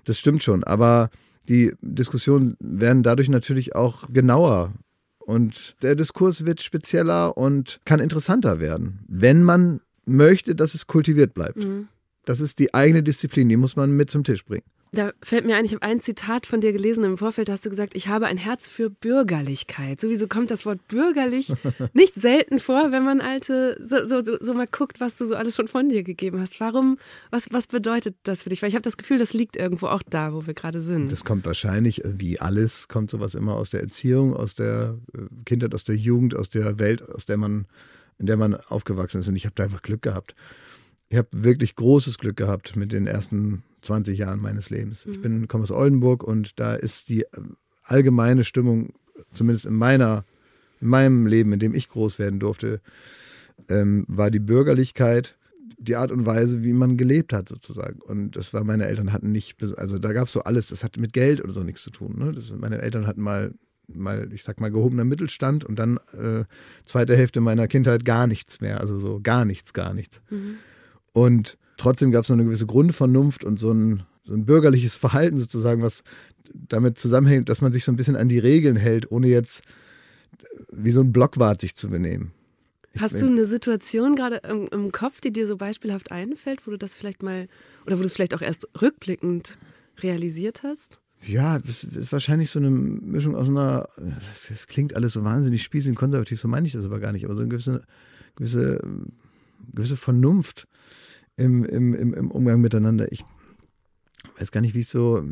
Das stimmt schon. Aber die Diskussionen werden dadurch natürlich auch genauer. Und der Diskurs wird spezieller und kann interessanter werden, wenn man möchte, dass es kultiviert bleibt. Mhm. Das ist die eigene Disziplin, die muss man mit zum Tisch bringen. Da fällt mir ein, ich habe ein Zitat von dir gelesen im Vorfeld, hast du gesagt, ich habe ein Herz für Bürgerlichkeit. Sowieso kommt das Wort bürgerlich *laughs* nicht selten vor, wenn man alte, so, so, so, so, mal guckt, was du so alles schon von dir gegeben hast. Warum, was, was bedeutet das für dich? Weil ich habe das Gefühl, das liegt irgendwo auch da, wo wir gerade sind. Das kommt wahrscheinlich, wie alles, kommt sowas immer aus der Erziehung, aus der äh, Kindheit, aus der Jugend, aus der Welt, aus der man, in der man aufgewachsen ist. Und ich habe da einfach Glück gehabt. Ich habe wirklich großes Glück gehabt mit den ersten 20 Jahren meines Lebens. Ich mhm. bin, komme aus Oldenburg und da ist die äh, allgemeine Stimmung, zumindest in meiner, in meinem Leben, in dem ich groß werden durfte, ähm, war die Bürgerlichkeit die Art und Weise, wie man gelebt hat, sozusagen. Und das war, meine Eltern hatten nicht, also da gab es so alles, das hat mit Geld oder so nichts zu tun. Ne? Das, meine Eltern hatten mal, mal, ich sag mal, gehobener Mittelstand und dann äh, zweite Hälfte meiner Kindheit gar nichts mehr, also so gar nichts, gar nichts. Mhm. Und trotzdem gab es noch eine gewisse Grundvernunft und so ein, so ein bürgerliches *laughs* Verhalten sozusagen, was damit zusammenhängt, dass man sich so ein bisschen an die Regeln hält, ohne jetzt wie so ein Blockwart sich zu benehmen. Ich Hast du eine Situation gerade im, im, Kopf, die dir so beispielhaft einfällt, wo du das vielleicht mal oder wo du es vielleicht auch erst rückblickend realisiert hast? Ja, es ist wahrscheinlich so eine Mischung aus einer, das, das klingt alles so wahnsinnig spießig und konservativ, so meine ich das aber gar nicht, aber so eine gewisse, gewisse, gewisse Vernunft im, im, im, Umgang miteinander. Ich weiß gar nicht, wie ich so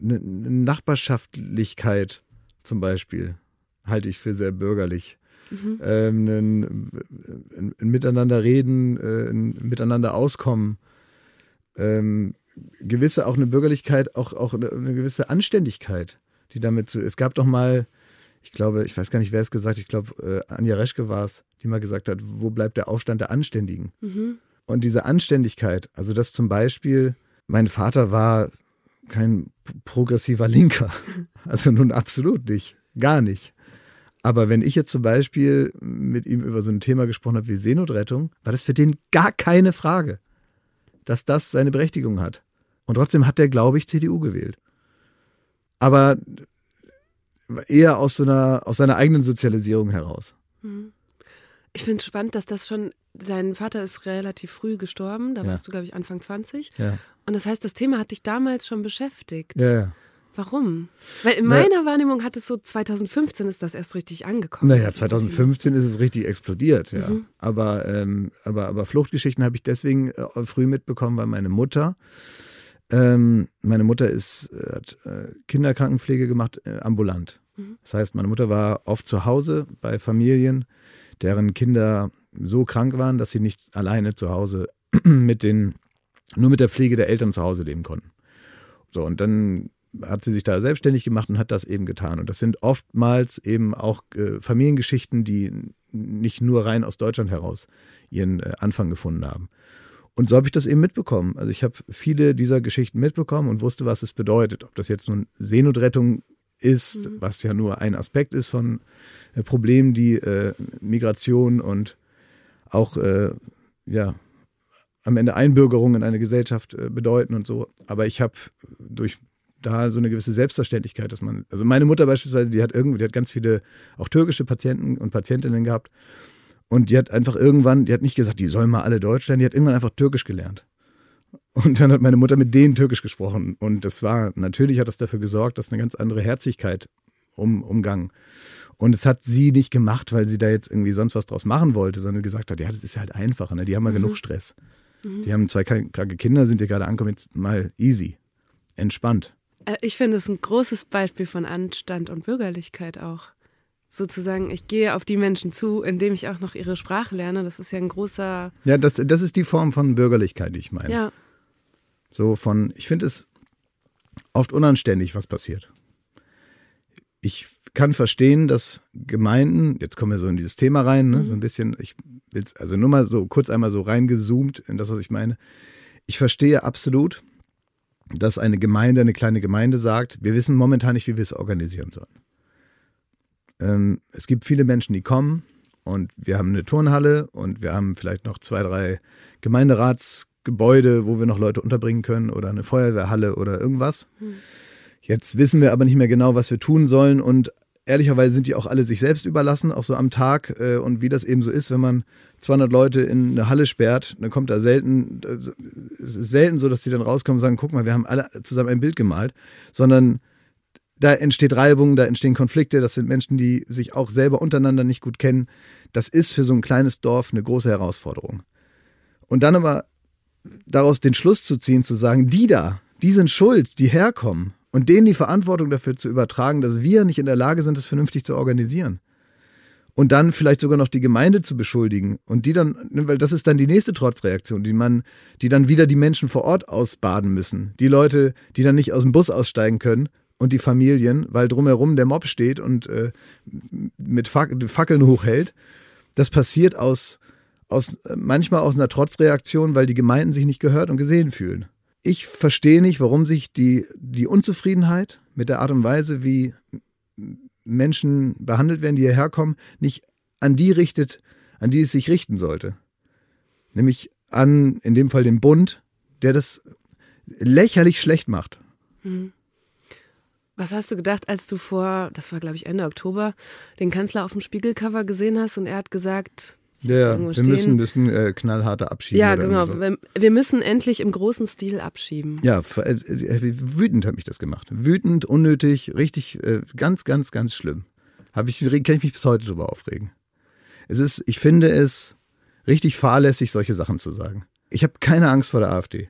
eine Nachbarschaftlichkeit zum Beispiel halte ich für sehr bürgerlich. Mhm. Ähm, ein, ein, ein, Miteinander reden, äh, ein Miteinander auskommen, ähm, gewisse auch eine Bürgerlichkeit, auch, auch eine, eine, gewisse Anständigkeit, die damit zu. Es gab doch mal, ich glaube, ich weiß gar nicht, wer es gesagt hat, ich glaube, äh, Anja Reschke war es, die mal gesagt hat, wo bleibt der Aufstand der Anständigen? Mhm. Und diese Anständigkeit, also dass zum Beispiel, mein Vater war kein progressiver Linker. *laughs* Also nun absolut nicht. Gar nicht. Aber wenn ich jetzt zum Beispiel mit ihm über so ein Thema gesprochen habe wie Seenotrettung, war das für den gar keine Frage, dass das seine Berechtigung hat. Und trotzdem hat der, glaube ich, CDU gewählt. Aber eher aus so einer, aus seiner eigenen Sozialisierung heraus. Mhm. Ich finde es spannend, dass das schon, dein Vater ist relativ früh gestorben, da ja. warst du, glaube ich, Anfang 20. Ja. Und das heißt, das Thema hat dich damals schon beschäftigt. Ja, ja. Warum? Weil in meiner Na, Wahrnehmung hat es so 2015 ist das erst richtig angekommen. Naja, 2015 ist es richtig explodiert, ja. Mhm. Aber, ähm, aber, aber Fluchtgeschichten habe ich deswegen äh, früh mitbekommen, weil meine Mutter, ähm, meine Mutter ist, äh, hat äh, Kinderkrankenpflege gemacht, äh, ambulant. Mhm. Das heißt, meine Mutter war oft zu Hause bei Familien, deren Kinder so krank waren, dass sie nicht alleine zu Hause *clears throat* mit den, nur mit der Pflege der Eltern zu Hause leben konnten. So, und dann hat sie sich da selbstständig gemacht und hat das eben getan. Und das sind oftmals eben auch äh, Familiengeschichten, die nicht nur rein aus Deutschland heraus ihren äh, Anfang gefunden haben. Und so habe ich das eben mitbekommen. Also ich habe viele dieser Geschichten mitbekommen und wusste, was es bedeutet. Ob das jetzt nun Seenotrettung ist, mhm. was ja nur ein Aspekt ist von äh, Problemen, die äh, Migration und auch äh, ja am Ende Einbürgerung in eine Gesellschaft äh, bedeuten und so. Aber ich habe durch da so eine gewisse Selbstverständlichkeit, dass man, also meine Mutter beispielsweise, die hat irgendwie, die hat ganz viele auch türkische Patienten und Patientinnen gehabt. Und die hat einfach irgendwann, die hat nicht gesagt, die sollen mal alle Deutsch lernen, die hat irgendwann einfach Türkisch gelernt. Und dann hat meine Mutter mit denen Türkisch gesprochen. Und das war, natürlich hat das dafür gesorgt, dass eine ganz andere Herzlichkeit um, umgang. Und es hat sie nicht gemacht, weil sie da jetzt irgendwie sonst was draus machen wollte, sondern gesagt hat, ja, das ist halt einfacher, ne? die haben ja mhm. genug Stress. Mhm. Die haben zwei kranke Kinder, sind hier gerade angekommen, jetzt mal easy, entspannt. Äh, ich finde es ein großes Beispiel von Anstand und Bürgerlichkeit auch. Sozusagen, ich gehe auf die Menschen zu, indem ich auch noch ihre Sprache lerne. Das ist ja ein großer. Ja, das, das ist die Form von Bürgerlichkeit, die ich meine. Ja. So von, ich finde es oft unanständig, was passiert. Ich kann verstehen, dass Gemeinden, jetzt kommen wir so in dieses Thema rein, ne, mhm. so ein bisschen, ich will es also nur mal so kurz einmal so reingezoomt in das, was ich meine. Ich verstehe absolut, dass eine Gemeinde, eine kleine Gemeinde sagt, wir wissen momentan nicht, wie wir es organisieren sollen. Ähm, es gibt viele Menschen, die kommen und wir haben eine Turnhalle und wir haben vielleicht noch zwei, drei Gemeinderatsgebäude, wo wir noch Leute unterbringen können oder eine Feuerwehrhalle oder irgendwas. Mhm. Jetzt wissen wir aber nicht mehr genau, was wir tun sollen und ehrlicherweise sind die auch alle sich selbst überlassen, auch so am Tag. Äh, und wie das eben so ist, wenn man 200 Leute in eine Halle sperrt, dann kommt da selten, es ist selten so, dass die dann rauskommen und sagen, guck mal, wir haben alle zusammen ein Bild gemalt, sondern da entsteht Reibung, da entstehen Konflikte, das sind Menschen, die sich auch selber untereinander nicht gut kennen. Das ist für so ein kleines Dorf eine große Herausforderung. Und dann aber daraus den Schluss zu ziehen, zu sagen, die da, die sind schuld, die herkommen und denen die Verantwortung dafür zu übertragen, dass wir nicht in der Lage sind, es vernünftig zu organisieren. Und dann vielleicht sogar noch die Gemeinde zu beschuldigen und die dann, ne, weil das ist dann die nächste Trotzreaktion, die man, die dann wieder die Menschen vor Ort ausbaden müssen. Die Leute, die dann nicht aus dem Bus aussteigen können und die Familien, weil drumherum der Mob steht und äh, mit Fackeln hochhält. Das passiert aus, aus manchmal aus einer Trotzreaktion, weil die Gemeinden sich nicht gehört und gesehen fühlen ich verstehe nicht, warum sich die, die Unzufriedenheit mit der Art und Weise, wie Menschen behandelt werden, die hierher kommen, nicht an die richtet, an die es sich richten sollte. Nämlich an, in dem Fall den Bund, der das lächerlich schlecht macht. Hm. Was hast du gedacht, als du vor, das war glaube ich Ende Oktober, den Kanzler auf dem Spiegelcover gesehen hast und er hat gesagt, ja, wir stehen. müssen, müssen äh, knallharte abschieben. Ja, genau. So. Wir müssen endlich im großen Stil abschieben. Ja, äh, äh, wütend hat mich das gemacht. Wütend, unnötig, richtig, äh, ganz, ganz, ganz schlimm. Hab ich, kann ich mich bis heute darüber aufregen. Es ist, ich finde es richtig fahrlässig, solche Sachen zu sagen. Ich habe keine Angst vor der AfD.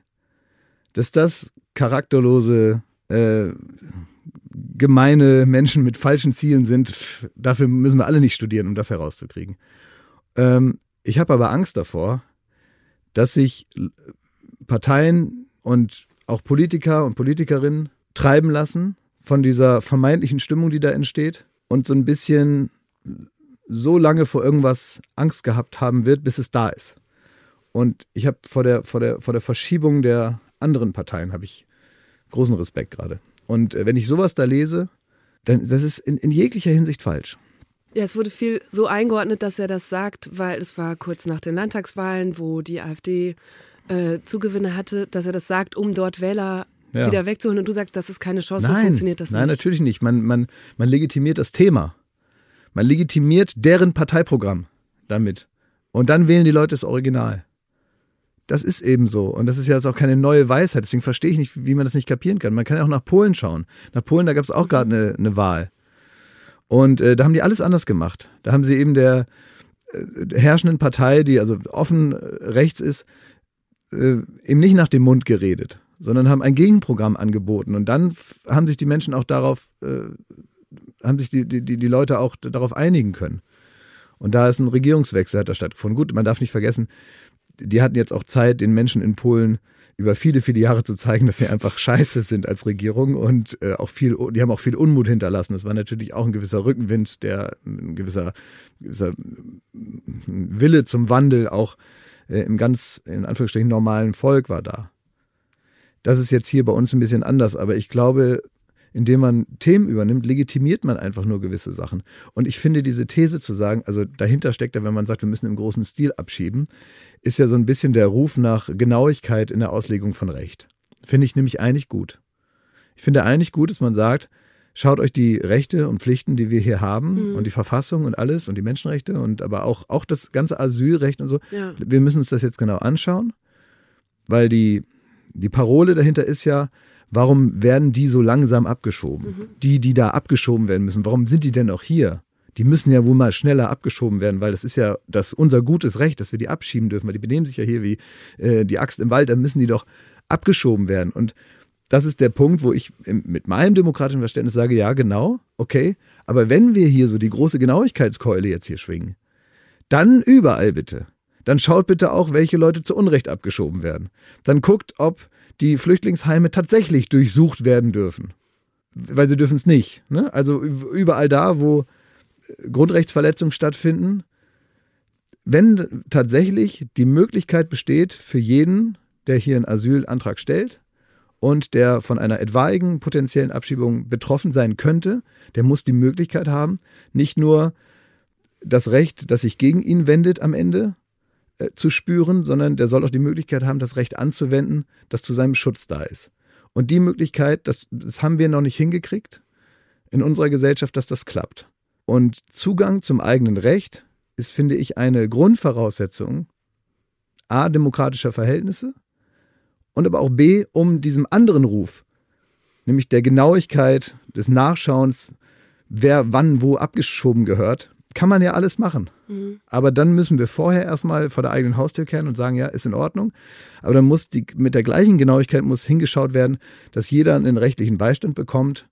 Dass das charakterlose, äh, gemeine Menschen mit falschen Zielen sind, dafür müssen wir alle nicht studieren, um das herauszukriegen. Ähm, ich habe aber Angst davor, dass sich Parteien und auch Politiker und Politikerinnen treiben lassen von dieser vermeintlichen Stimmung, die da entsteht und so ein bisschen so lange vor irgendwas Angst gehabt haben wird, bis es da ist. Und ich habe vor der, vor, der, vor der Verschiebung der anderen Parteien habe ich großen Respekt gerade. Und äh, wenn ich sowas da lese, dann das ist in, in jeglicher Hinsicht falsch. Ja, es wurde viel so eingeordnet, dass er das sagt, weil es war kurz nach den Landtagswahlen, wo die AfD äh, Zugewinne hatte, dass er das sagt, um dort Wähler ja. wieder wegzuholen. Und du sagst, das ist keine Chance, nein, so funktioniert das nein, nicht. Nein, natürlich nicht. Man, man, man legitimiert das Thema. Man legitimiert deren Parteiprogramm damit. Und dann wählen die Leute das Original. Das ist eben so. Und das ist ja jetzt auch keine neue Weisheit. Deswegen verstehe ich nicht, wie man das nicht kapieren kann. Man kann ja auch nach Polen schauen. Nach Polen, da gab es auch gerade eine, eine Wahl. Und äh, da haben die alles anders gemacht. Da haben sie eben der äh, herrschenden Partei, die also offen äh, rechts ist, äh, eben nicht nach dem Mund geredet, sondern haben ein Gegenprogramm angeboten. Und dann haben sich die Menschen auch darauf, äh, haben sich die, die, die Leute auch darauf einigen können. Und da ist ein Regierungswechsel hat da stattgefunden. Gut, man darf nicht vergessen, die hatten jetzt auch Zeit, den Menschen in Polen über viele, viele Jahre zu zeigen, dass sie einfach scheiße sind als Regierung und äh, auch viel, die haben auch viel Unmut hinterlassen. Das war natürlich auch ein gewisser Rückenwind, der ein gewisser, gewisser Wille zum Wandel auch äh, im ganz, in Anführungsstrichen, normalen Volk war da. Das ist jetzt hier bei uns ein bisschen anders, aber ich glaube, indem man Themen übernimmt, legitimiert man einfach nur gewisse Sachen. Und ich finde diese These zu sagen, also dahinter steckt ja, wenn man sagt, wir müssen im großen Stil abschieben, ist ja so ein bisschen der Ruf nach Genauigkeit in der Auslegung von Recht. Finde ich nämlich eigentlich gut. Ich finde eigentlich gut, dass man sagt, schaut euch die Rechte und Pflichten, die wir hier haben mhm. und die Verfassung und alles und die Menschenrechte und aber auch, auch das ganze Asylrecht und so. Ja. Wir müssen uns das jetzt genau anschauen, weil die, die Parole dahinter ist ja, warum werden die so langsam abgeschoben? Mhm. Die, die da abgeschoben werden müssen, warum sind die denn auch hier? Die müssen ja wohl mal schneller abgeschoben werden, weil das ist ja das unser gutes Recht, dass wir die abschieben dürfen, weil die benehmen sich ja hier wie äh, die Axt im Wald, dann müssen die doch abgeschoben werden. Und das ist der Punkt, wo ich mit meinem demokratischen Verständnis sage, ja, genau, okay, aber wenn wir hier so die große Genauigkeitskeule jetzt hier schwingen, dann überall bitte. Dann schaut bitte auch, welche Leute zu Unrecht abgeschoben werden. Dann guckt, ob die Flüchtlingsheime tatsächlich durchsucht werden dürfen. Weil sie dürfen es nicht. Ne? Also überall da, wo Grundrechtsverletzungen stattfinden, wenn tatsächlich die Möglichkeit besteht für jeden, der hier einen Asylantrag stellt und der von einer etwaigen potenziellen Abschiebung betroffen sein könnte, der muss die Möglichkeit haben, nicht nur das Recht, das sich gegen ihn wendet am Ende, äh, zu spüren, sondern der soll auch die Möglichkeit haben, das Recht anzuwenden, das zu seinem Schutz da ist. Und die Möglichkeit, das, das haben wir noch nicht hingekriegt in unserer Gesellschaft, dass das klappt. Und Zugang zum eigenen Recht ist, finde ich, eine Grundvoraussetzung a demokratischer Verhältnisse und aber auch b um diesem anderen Ruf, nämlich der Genauigkeit des Nachschauens, wer wann wo abgeschoben gehört, kann man ja alles machen. Mhm. Aber dann müssen wir vorher erstmal vor der eigenen Haustür kehren und sagen, ja, ist in Ordnung. Aber dann muss die, mit der gleichen Genauigkeit muss hingeschaut werden, dass jeder einen rechtlichen Beistand bekommt,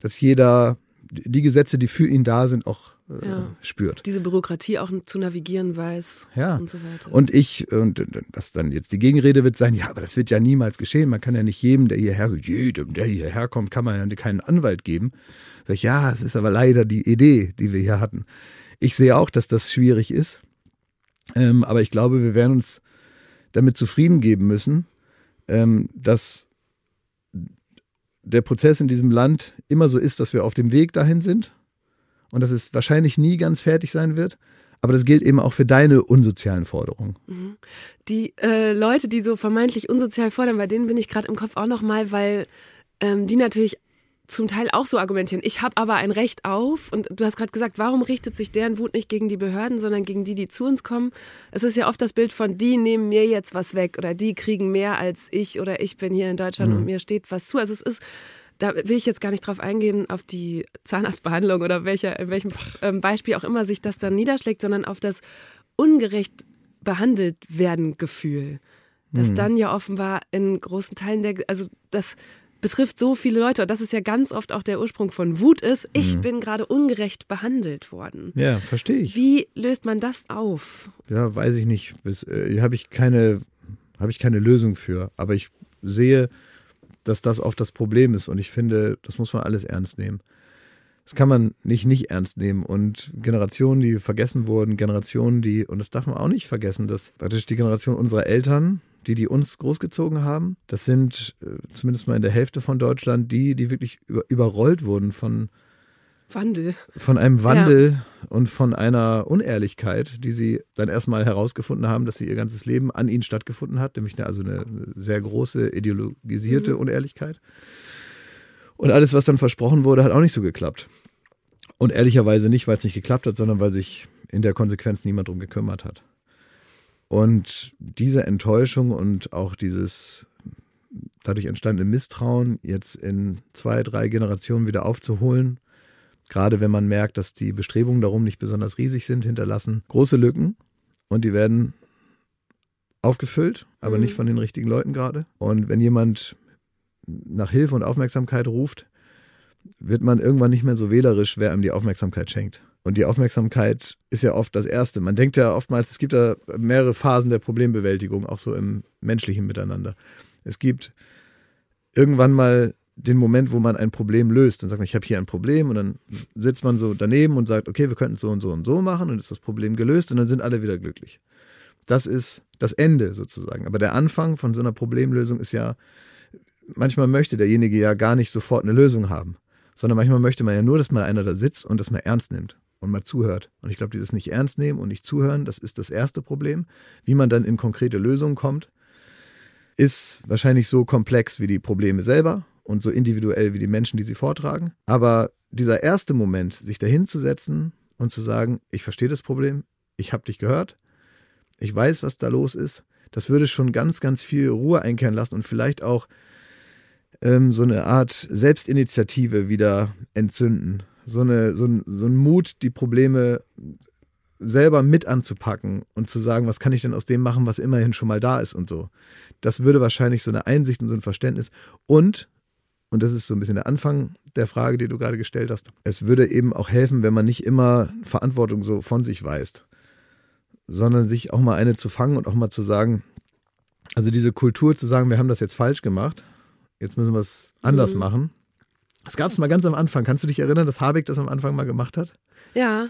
dass jeder die Gesetze, die für ihn da sind, auch äh, ja. spürt. Diese Bürokratie auch zu navigieren weiß ja. und so weiter. Und ich, und was dann jetzt die Gegenrede wird sein, ja, aber das wird ja niemals geschehen. Man kann ja nicht jedem, der hierher, jedem, der hierher kommt, kann man ja keinen Anwalt geben. Sag ich, ja, es ist aber leider die Idee, die wir hier hatten. Ich sehe auch, dass das schwierig ist. Ähm, aber ich glaube, wir werden uns damit zufrieden geben müssen, ähm, dass der Prozess in diesem Land immer so ist, dass wir auf dem Weg dahin sind und dass es wahrscheinlich nie ganz fertig sein wird. Aber das gilt eben auch für deine unsozialen Forderungen. Mhm. Die äh, Leute, die so vermeintlich unsozial fordern, bei denen bin ich gerade im Kopf auch nochmal, weil ähm, die natürlich zum Teil auch so argumentieren. Ich habe aber ein Recht auf, und du hast gerade gesagt, warum richtet sich deren Wut nicht gegen die Behörden, sondern gegen die, die zu uns kommen? Es ist ja oft das Bild von, die nehmen mir jetzt was weg oder die kriegen mehr als ich oder ich bin hier in Deutschland mhm. und mir steht was zu. Also es ist, da will ich jetzt gar nicht drauf eingehen, auf die Zahnarztbehandlung oder welcher, in welchem ähm, Beispiel auch immer sich das dann niederschlägt, sondern auf das ungerecht behandelt werden Gefühl. Das mhm. dann ja offenbar in großen Teilen der, also das betrifft so viele Leute. Und das ist ja ganz oft auch der Ursprung von Wut ist, ich mhm. bin gerade ungerecht behandelt worden. Ja, verstehe ich. Wie löst man das auf? Ja, weiß ich nicht. Äh, habe ich keine, habe ich keine Lösung für. Aber ich sehe, dass das oft das Problem ist. Und ich finde, das muss man alles ernst nehmen. Das kann man nicht nicht ernst nehmen. Und Generationen, die vergessen wurden, Generationen, die, und das darf man auch nicht vergessen, dass praktisch die Generation unserer Eltern, die, die uns großgezogen haben, das sind äh, zumindest mal in der Hälfte von Deutschland die, die wirklich über, überrollt wurden von Wandel. Von einem Wandel ja. und von einer Unehrlichkeit, die sie dann erstmal herausgefunden haben, dass sie ihr ganzes Leben an ihnen stattgefunden hat, nämlich eine, also eine sehr große ideologisierte mhm. Unehrlichkeit. Und alles, was dann versprochen wurde, hat auch nicht so geklappt. Und ehrlicherweise nicht, weil es nicht geklappt hat, sondern weil sich in der Konsequenz niemand drum gekümmert hat. Und diese Enttäuschung und auch dieses dadurch entstandene Misstrauen jetzt in zwei, drei Generationen wieder aufzuholen, gerade wenn man merkt, dass die Bestrebungen darum nicht besonders riesig sind, hinterlassen große Lücken und die werden aufgefüllt, aber mhm. nicht von den richtigen Leuten gerade. Und wenn jemand nach Hilfe und Aufmerksamkeit ruft, wird man irgendwann nicht mehr so wählerisch, wer einem die Aufmerksamkeit schenkt. Und die Aufmerksamkeit ist ja oft das Erste. Man denkt ja oftmals, es gibt da mehrere Phasen der Problembewältigung, auch so im menschlichen Miteinander. Es gibt irgendwann mal den Moment, wo man ein Problem löst. Dann sagt man, ich habe hier ein Problem und dann sitzt man so daneben und sagt, okay, wir könnten es so und so und so machen und ist das Problem gelöst und dann sind alle wieder glücklich. Das ist das Ende sozusagen. Aber der Anfang von so einer Problemlösung ist ja, manchmal möchte derjenige ja gar nicht sofort eine Lösung haben, sondern manchmal möchte man ja nur, dass mal einer da sitzt und das mal ernst nimmt und mal zuhört. Und ich glaube, dieses nicht ernst nehmen und nicht zuhören, das ist das erste Problem. Wie man dann in konkrete Lösungen kommt, ist wahrscheinlich so komplex wie die Probleme selber und so individuell wie die Menschen, die sie vortragen. Aber dieser erste Moment, sich dahin zu setzen und zu sagen, ich verstehe das Problem, ich habe dich gehört, ich weiß, was da los ist, das würde schon ganz, ganz viel Ruhe einkehren lassen und vielleicht auch ähm, so eine Art Selbstinitiative wieder entzünden so, eine, so, ein, so ein Mut, die Probleme selber mit anzupacken und zu sagen, was kann ich denn aus dem machen, was immerhin schon mal da ist und so. Das würde wahrscheinlich so eine Einsicht und so ein Verständnis und, und das ist so ein bisschen der Anfang der Frage, die du gerade gestellt hast, es würde eben auch helfen, wenn man nicht immer Verantwortung so von sich weist, sondern sich auch mal eine zu fangen und auch mal zu sagen, Also diese Kultur zu sagen, wir haben das jetzt falsch gemacht, jetzt müssen wir es anders mhm. machen. Das gab es mal ganz am Anfang. Kannst du dich erinnern, dass Habeck das am Anfang mal gemacht hat? Ja.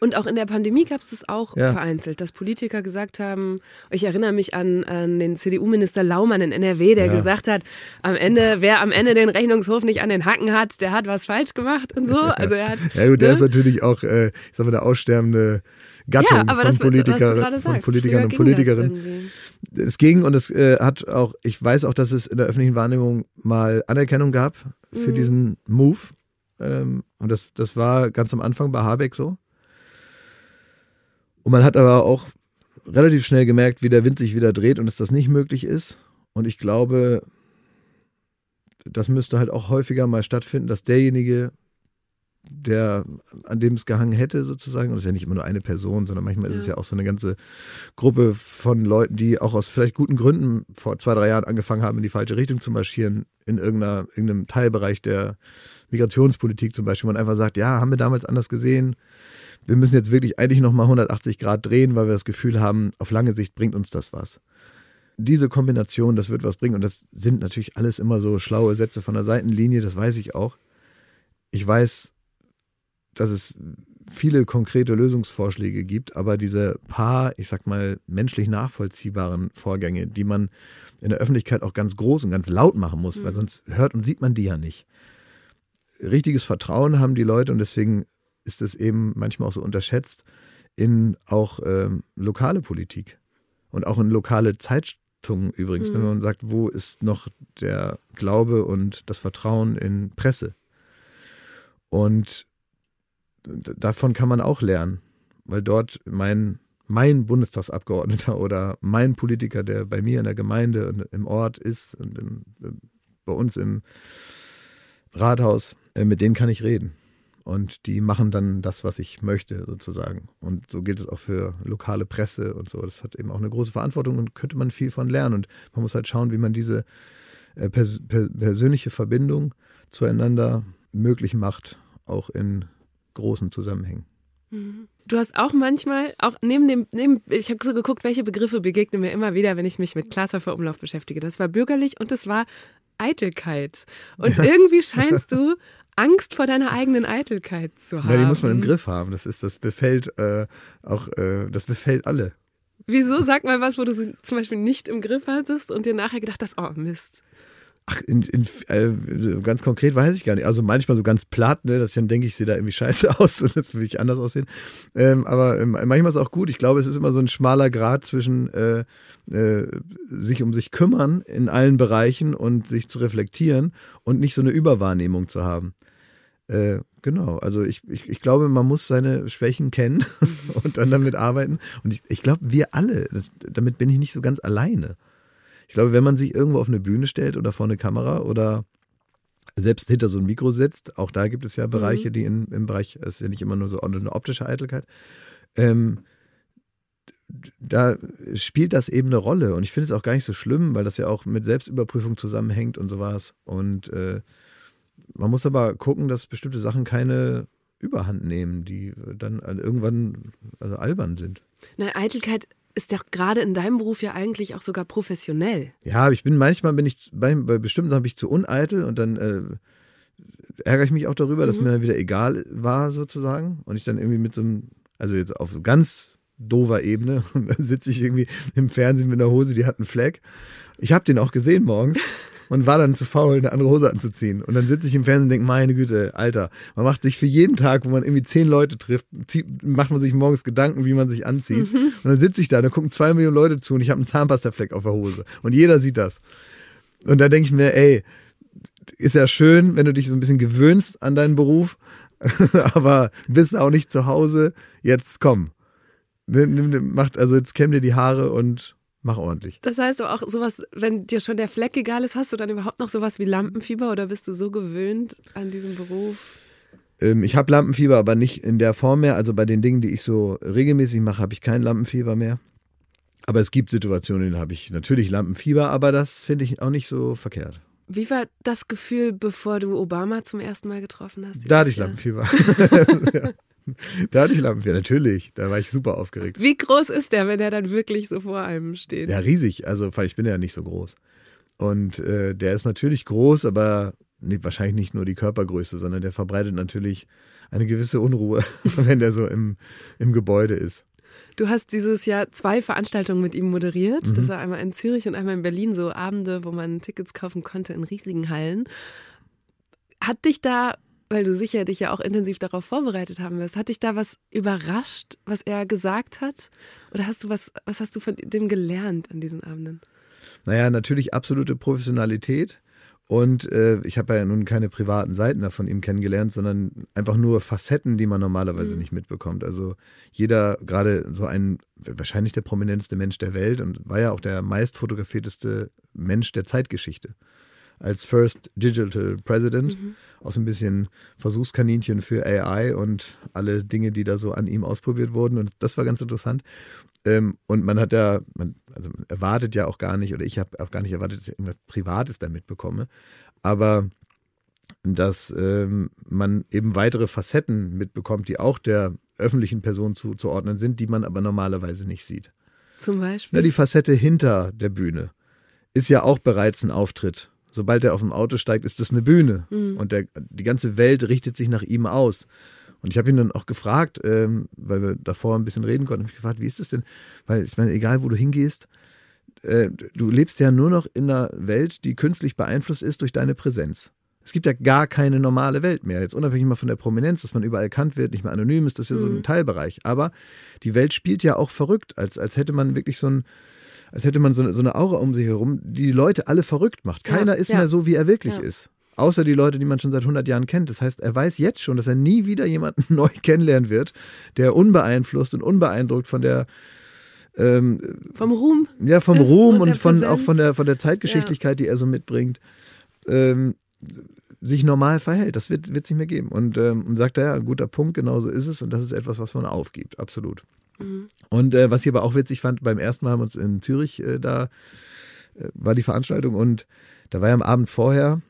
Und auch in der Pandemie gab es das auch ja. vereinzelt, dass Politiker gesagt haben, ich erinnere mich an, an den CDU-Minister Laumann in NRW, der ja. gesagt hat, am Ende, wer am Ende den Rechnungshof nicht an den Hacken hat, der hat was falsch gemacht und so. Also er hat, ja gut, der ne? ist natürlich auch, äh, ich sag mal, der aussterbende Gattung ja, aber von, das, Politiker, von Politikern und Politikerinnen. Es ging und es äh, hat auch, ich weiß auch, dass es in der öffentlichen Wahrnehmung mal Anerkennung gab für mhm. diesen Move. Ähm, und das, das war ganz am Anfang bei Habeck so. Und man hat aber auch relativ schnell gemerkt, wie der Wind sich wieder dreht und dass das nicht möglich ist. Und ich glaube, das müsste halt auch häufiger mal stattfinden, dass derjenige, der an dem es gehangen hätte, sozusagen, und das ist ja nicht immer nur eine Person, sondern manchmal ja. ist es ja auch so eine ganze Gruppe von Leuten, die auch aus vielleicht guten Gründen vor zwei, drei Jahren angefangen haben, in die falsche Richtung zu marschieren, in irgendeinem Teilbereich der Migrationspolitik zum Beispiel, man einfach sagt, ja, haben wir damals anders gesehen, wir müssen jetzt wirklich eigentlich nochmal 180 Grad drehen, weil wir das Gefühl haben, auf lange Sicht bringt uns das was. Diese Kombination, das wird was bringen. Und das sind natürlich alles immer so schlaue Sätze von der Seitenlinie, das weiß ich auch. Ich weiß, dass es viele konkrete Lösungsvorschläge gibt, aber diese paar, ich sag mal, menschlich nachvollziehbaren Vorgänge, die man in der Öffentlichkeit auch ganz groß und ganz laut machen muss, mhm. weil sonst hört und sieht man die ja nicht. Richtiges Vertrauen haben die Leute und deswegen ist es eben manchmal auch so unterschätzt in auch ähm, lokale Politik und auch in lokale Zeitungen übrigens, mhm. wenn man sagt, wo ist noch der Glaube und das Vertrauen in Presse? Und davon kann man auch lernen, weil dort mein, mein Bundestagsabgeordneter *laughs* oder mein Politiker, der bei mir in der Gemeinde und im Ort ist und im, bei uns im Rathaus, äh, mit denen kann ich reden und die machen dann das, was ich möchte, sozusagen. Und so gilt es auch für lokale Presse und so. Das hat eben auch eine große Verantwortung und könnte man viel von lernen. Und man muss halt schauen, wie man diese äh, pers per persönliche Verbindung zueinander möglich macht, auch in großen Zusammenhängen. Du hast auch manchmal, auch neben dem, neben, ich habe so geguckt, welche Begriffe begegnen mir immer wieder, wenn ich mich mit Glashäufer Umlauf beschäftige. Das war bürgerlich und das war Eitelkeit. Und irgendwie scheinst du Angst vor deiner eigenen Eitelkeit zu haben. Ja, die muss man im Griff haben. Das ist, das befällt äh, auch, äh, das befällt alle. Wieso? Sag mal was, wo du sie zum Beispiel nicht im Griff hattest und dir nachher gedacht hast, oh Mist. Ach, in, in, äh, ganz konkret weiß ich gar nicht. Also manchmal so ganz platt, ne, dass ich dann denke, ich sehe da irgendwie scheiße *laughs* aus und jetzt will ich anders aussehen. Ähm, aber ähm, manchmal ist es auch gut. Ich glaube, es ist immer so ein schmaler Grad zwischen äh, äh, sich um sich kümmern in allen Bereichen und sich zu reflektieren und nicht so eine Überwahrnehmung zu haben. Äh, genau, also ich, ich, ich glaube, man muss seine Schwächen kennen *laughs* und dann damit arbeiten. Und ich, ich glaube, wir alle, das, damit bin ich nicht so ganz alleine. Ich glaube, wenn man sich irgendwo auf eine Bühne stellt oder vor eine Kamera oder selbst hinter so ein Mikro sitzt, auch da gibt es ja Bereiche, mhm. die in, im Bereich, es ist ja nicht immer nur so eine optische Eitelkeit, ähm, da spielt das eben eine Rolle. Und ich finde es auch gar nicht so schlimm, weil das ja auch mit Selbstüberprüfung zusammenhängt und sowas. Und äh, man muss aber gucken, dass bestimmte Sachen keine Überhand nehmen, die dann irgendwann also albern sind. Na, Eitelkeit ist ja gerade in deinem Beruf ja eigentlich auch sogar professionell. Ja, ich bin manchmal bin ich bei, bei bestimmten Sachen bin ich zu uneitel und dann äh, ärgere ich mich auch darüber, mhm. dass mir dann wieder egal war sozusagen und ich dann irgendwie mit so einem, also jetzt auf ganz dover Ebene *laughs* und dann sitze ich irgendwie im Fernsehen mit einer Hose, die hat einen Fleck. Ich habe den auch gesehen morgens *laughs* und war dann zu faul, eine andere Hose anzuziehen. Und dann sitze ich im Fernsehen und denke, meine Güte, Alter, man macht sich für jeden Tag, wo man irgendwie zehn Leute trifft, macht man sich morgens Gedanken, wie man sich anzieht. Mhm. Und dann sitze ich da, da gucken zwei Millionen Leute zu und ich habe einen Zahnpastafleck auf der Hose. Und jeder sieht das. Und da denke ich mir, ey, ist ja schön, wenn du dich so ein bisschen gewöhnst an deinen Beruf, *laughs* aber bist auch nicht zu Hause. Jetzt komm. Macht, also jetzt kämm dir die Haare und mach ordentlich. Das heißt auch sowas, wenn dir schon der Fleck egal ist, hast du dann überhaupt noch sowas wie Lampenfieber oder bist du so gewöhnt an diesem Beruf? Ähm, ich habe Lampenfieber, aber nicht in der Form mehr. Also bei den Dingen, die ich so regelmäßig mache, habe ich kein Lampenfieber mehr. Aber es gibt Situationen, in denen habe ich natürlich Lampenfieber, aber das finde ich auch nicht so verkehrt. Wie war das Gefühl, bevor du Obama zum ersten Mal getroffen hast? Da hatte ich Lampenfieber. *laughs* ja. *laughs* da hatte ich Lampenfieber, natürlich. Da war ich super aufgeregt. Wie groß ist der, wenn der dann wirklich so vor einem steht? Ja, riesig. Also, ich bin ja nicht so groß. Und äh, der ist natürlich groß, aber nee, wahrscheinlich nicht nur die Körpergröße, sondern der verbreitet natürlich eine gewisse Unruhe, *laughs* wenn der so im, im Gebäude ist. Du hast dieses Jahr zwei Veranstaltungen mit ihm moderiert. Mhm. Das war einmal in Zürich und einmal in Berlin, so Abende, wo man Tickets kaufen konnte in riesigen Hallen. Hat dich da, weil du sicher dich ja auch intensiv darauf vorbereitet haben wirst, hat dich da was überrascht, was er gesagt hat? Oder hast du was, was hast du von dem gelernt an diesen Abenden? Naja, natürlich absolute Professionalität. Und äh, ich habe ja nun keine privaten Seiten von ihm kennengelernt, sondern einfach nur Facetten, die man normalerweise mhm. nicht mitbekommt. Also jeder, gerade so ein, wahrscheinlich der prominenteste Mensch der Welt und war ja auch der meist fotografierteste Mensch der Zeitgeschichte als First Digital President, mhm. auch so ein bisschen Versuchskaninchen für AI und alle Dinge, die da so an ihm ausprobiert wurden. Und das war ganz interessant. Ähm, und man hat ja, man, also man erwartet ja auch gar nicht, oder ich habe auch gar nicht erwartet, dass ich irgendwas Privates da mitbekomme. Aber dass ähm, man eben weitere Facetten mitbekommt, die auch der öffentlichen Person zuzuordnen sind, die man aber normalerweise nicht sieht. Zum Beispiel? Na, die Facette hinter der Bühne ist ja auch bereits ein Auftritt sobald er auf dem Auto steigt, ist das eine Bühne. Mhm. Und der, die ganze Welt richtet sich nach ihm aus. Und ich habe ihn dann auch gefragt, ähm, weil wir davor ein bisschen reden konnten, habe ich gefragt, wie ist das denn? Weil ich meine, egal wo du hingehst, äh, du lebst ja nur noch in einer Welt, die künstlich beeinflusst ist durch deine Präsenz. Es gibt ja gar keine normale Welt mehr. Jetzt unabhängig mal von der Prominenz, dass man überall erkannt wird, nicht mehr anonym ist, das ist ja so ein mhm. Teilbereich. Aber die Welt spielt ja auch verrückt, als, als hätte man wirklich so ein, als hätte man so eine, so eine Aura um sich herum, die die Leute alle verrückt macht. Keiner ja, ist ja. mehr so, wie er wirklich ja. ist. Außer die Leute, die man schon seit 100 Jahren kennt. Das heißt, er weiß jetzt schon, dass er nie wieder jemanden *laughs* neu kennenlernen wird, der unbeeinflusst und unbeeindruckt von der ähm, vom Ruhm. Ja, vom Ruhm und, und von, auch von der, von der Zeitgeschichtlichkeit, die er so mitbringt, ähm, sich normal verhält. Das wird es nicht mehr geben. Und, ähm, und sagt er, ja, ein guter Punkt, genau so ist es. Und das ist etwas, was man aufgibt, absolut. Mhm. Und äh, was ich aber auch witzig fand, beim ersten Mal haben wir uns in Zürich äh, da äh, war die Veranstaltung und da war er am Abend vorher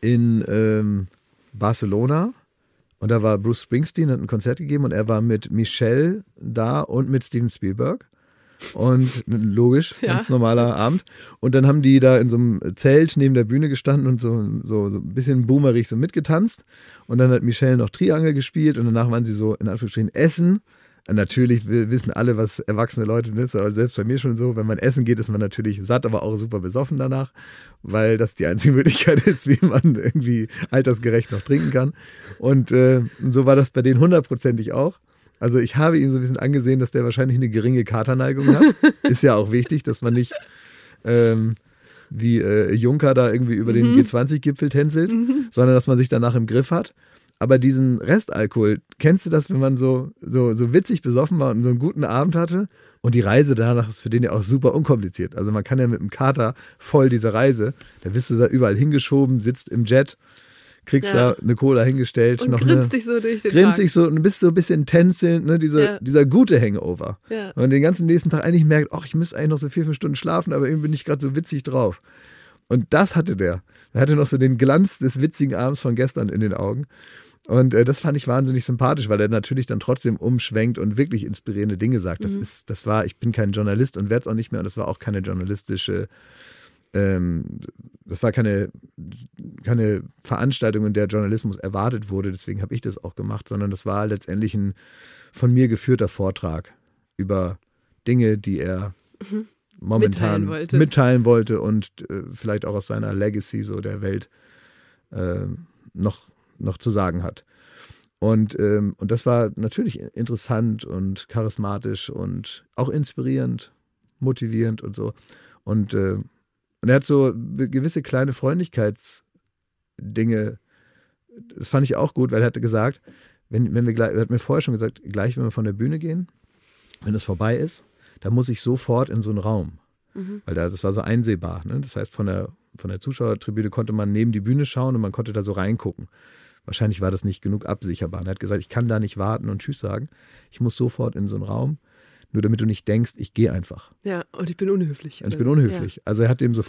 in ähm, Barcelona und da war Bruce Springsteen, hat ein Konzert gegeben und er war mit Michelle da und mit Steven Spielberg. Und *laughs* logisch, ja. ganz normaler Abend. Und dann haben die da in so einem Zelt neben der Bühne gestanden und so, so, so ein bisschen boomerig so mitgetanzt. Und dann hat Michelle noch Triangel gespielt und danach waren sie so in Anführungsstrichen essen. Natürlich wissen alle, was erwachsene Leute sind, aber selbst bei mir schon so, wenn man essen geht, ist man natürlich satt, aber auch super besoffen danach, weil das die einzige *laughs* Möglichkeit ist, wie man irgendwie altersgerecht noch trinken kann. Und äh, so war das bei denen hundertprozentig auch. Also ich habe ihm so ein bisschen angesehen, dass der wahrscheinlich eine geringe Katerneigung hat. *laughs* ist ja auch wichtig, dass man nicht ähm, wie äh, Juncker da irgendwie über den mhm. G20-Gipfel tänzelt, mhm. sondern dass man sich danach im Griff hat aber diesen Restalkohol, kennst du das, wenn man so, so, so witzig besoffen war und so einen guten Abend hatte? Und die Reise danach ist für den ja auch super unkompliziert. Also man kann ja mit dem Kater voll diese Reise, da bist du da überall hingeschoben, sitzt im Jet, kriegst ja. da eine Cola hingestellt. Und noch grinst eine, dich so durch den grinst Tag. dich so und bist so ein bisschen tänzelnd, ne, dieser, ja. dieser gute Hangover. Ja. Und den ganzen nächsten Tag eigentlich merkt, ach, ich müsste eigentlich noch so vier, fünf Stunden schlafen, aber irgendwie bin ich gerade so witzig drauf. Und das hatte der. Er hatte noch so den Glanz des witzigen Abends von gestern in den Augen. Und äh, das fand ich wahnsinnig sympathisch, weil er natürlich dann trotzdem umschwenkt und wirklich inspirierende Dinge sagt. Das mhm. ist, das war, ich bin kein Journalist und werde es auch nicht mehr. Und das war auch keine journalistische, ähm, das war keine, keine Veranstaltung, in der Journalismus erwartet wurde. Deswegen habe ich das auch gemacht, sondern das war letztendlich ein von mir geführter Vortrag über Dinge, die er mhm. momentan mitteilen wollte. mitteilen wollte, und äh, vielleicht auch aus seiner Legacy so der Welt äh, noch noch zu sagen hat. Und, ähm, und das war natürlich interessant und charismatisch und auch inspirierend, motivierend und so. Und, äh, und er hat so gewisse kleine Freundlichkeitsdinge, das fand ich auch gut, weil er hatte gesagt, wenn, wenn wir gleich, er hat mir vorher schon gesagt, gleich wenn wir von der Bühne gehen, wenn es vorbei ist, dann muss ich sofort in so einen Raum. Mhm. Weil da, das war so einsehbar. Ne? Das heißt, von der, von der Zuschauertribüne konnte man neben die Bühne schauen und man konnte da so reingucken. Wahrscheinlich war das nicht genug absicherbar. Und er hat gesagt, ich kann da nicht warten und Tschüss sagen. Ich muss sofort in so einen Raum, nur damit du nicht denkst, ich gehe einfach. Ja, und ich bin unhöflich. Und ich bin unhöflich. Ja. Also er hat dem so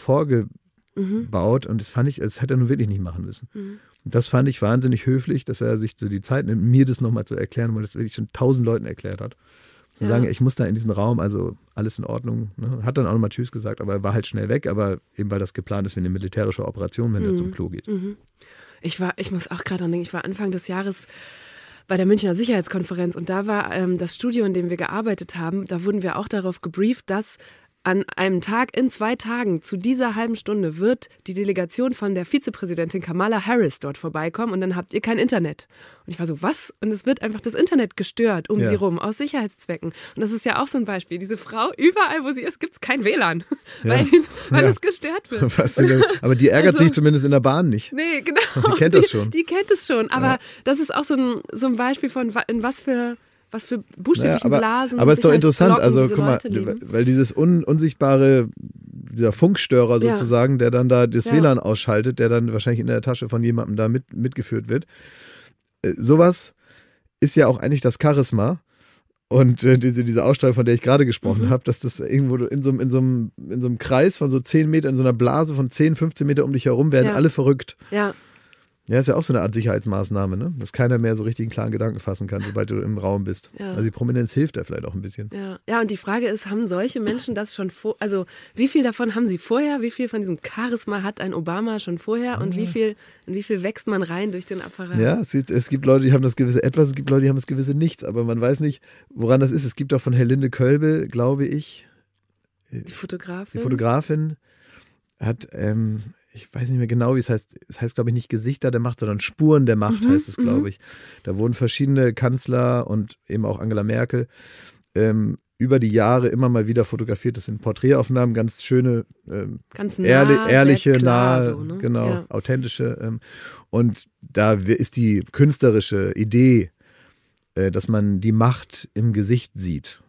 mhm. baut. Und das fand ich, das hätte er nun wirklich nicht machen müssen. Mhm. Das fand ich wahnsinnig höflich, dass er sich so die Zeit nimmt, mir das nochmal zu erklären, weil das wirklich schon tausend Leuten erklärt hat. Zu ja. sagen, ich muss da in diesem Raum, also alles in Ordnung. Ne? Hat dann auch nochmal Tschüss gesagt, aber er war halt schnell weg, aber eben weil das geplant ist wie eine militärische Operation, wenn mhm. er zum Klo geht. Mhm. Ich war, ich muss auch gerade dran denken, ich war Anfang des Jahres bei der Münchner Sicherheitskonferenz und da war ähm, das Studio, in dem wir gearbeitet haben, da wurden wir auch darauf gebrieft, dass an einem Tag in zwei Tagen zu dieser halben Stunde wird die Delegation von der Vizepräsidentin Kamala Harris dort vorbeikommen und dann habt ihr kein Internet. Und ich war so, was? Und es wird einfach das Internet gestört um ja. sie rum, aus Sicherheitszwecken. Und das ist ja auch so ein Beispiel. Diese Frau, überall wo sie ist, gibt es kein WLAN, ja. weil, weil ja. es gestört wird. *laughs* Aber die ärgert also, sich zumindest in der Bahn nicht. Nee, genau. Die kennt das schon. Die, die kennt es schon. Aber das ist auch so ein, so ein Beispiel von, in was für was für buchstäblichen naja, aber, Blasen. Aber ist doch interessant, also guck mal, weil dieses un, unsichtbare, dieser Funkstörer sozusagen, ja. der dann da das ja. WLAN ausschaltet, der dann wahrscheinlich in der Tasche von jemandem da mit, mitgeführt wird. Äh, sowas ist ja auch eigentlich das Charisma. Und äh, diese, diese Ausstrahlung, von der ich gerade gesprochen mhm. habe, dass das irgendwo in so, in, so einem, in so einem Kreis von so 10 Metern, in so einer Blase von 10, 15 Meter um dich herum, werden ja. alle verrückt. Ja. Ja, ist ja auch so eine Art Sicherheitsmaßnahme, ne? dass keiner mehr so richtig einen klaren Gedanken fassen kann, sobald du im Raum bist. Ja. Also die Prominenz hilft da vielleicht auch ein bisschen. Ja. ja, und die Frage ist, haben solche Menschen das schon vor, also wie viel davon haben sie vorher, wie viel von diesem Charisma hat ein Obama schon vorher und wie viel, in wie viel wächst man rein durch den Apparat? Ja, es gibt, es gibt Leute, die haben das gewisse etwas, es gibt Leute, die haben das gewisse nichts, aber man weiß nicht, woran das ist. Es gibt auch von Helinde Kölbel, glaube ich, die Fotografin. Die Fotografin hat ähm, ich weiß nicht mehr genau, wie es heißt. Es heißt, glaube ich, nicht Gesichter der Macht, sondern Spuren der Macht mhm, heißt es, glaube mhm. ich. Da wurden verschiedene Kanzler und eben auch Angela Merkel ähm, über die Jahre immer mal wieder fotografiert. Das sind Porträtaufnahmen, ganz schöne, ähm, ganz nah, ehrlich, ehrliche, klar, nahe, so, ne? genau, ja. authentische. Ähm, und da ist die künstlerische Idee, äh, dass man die Macht im Gesicht sieht,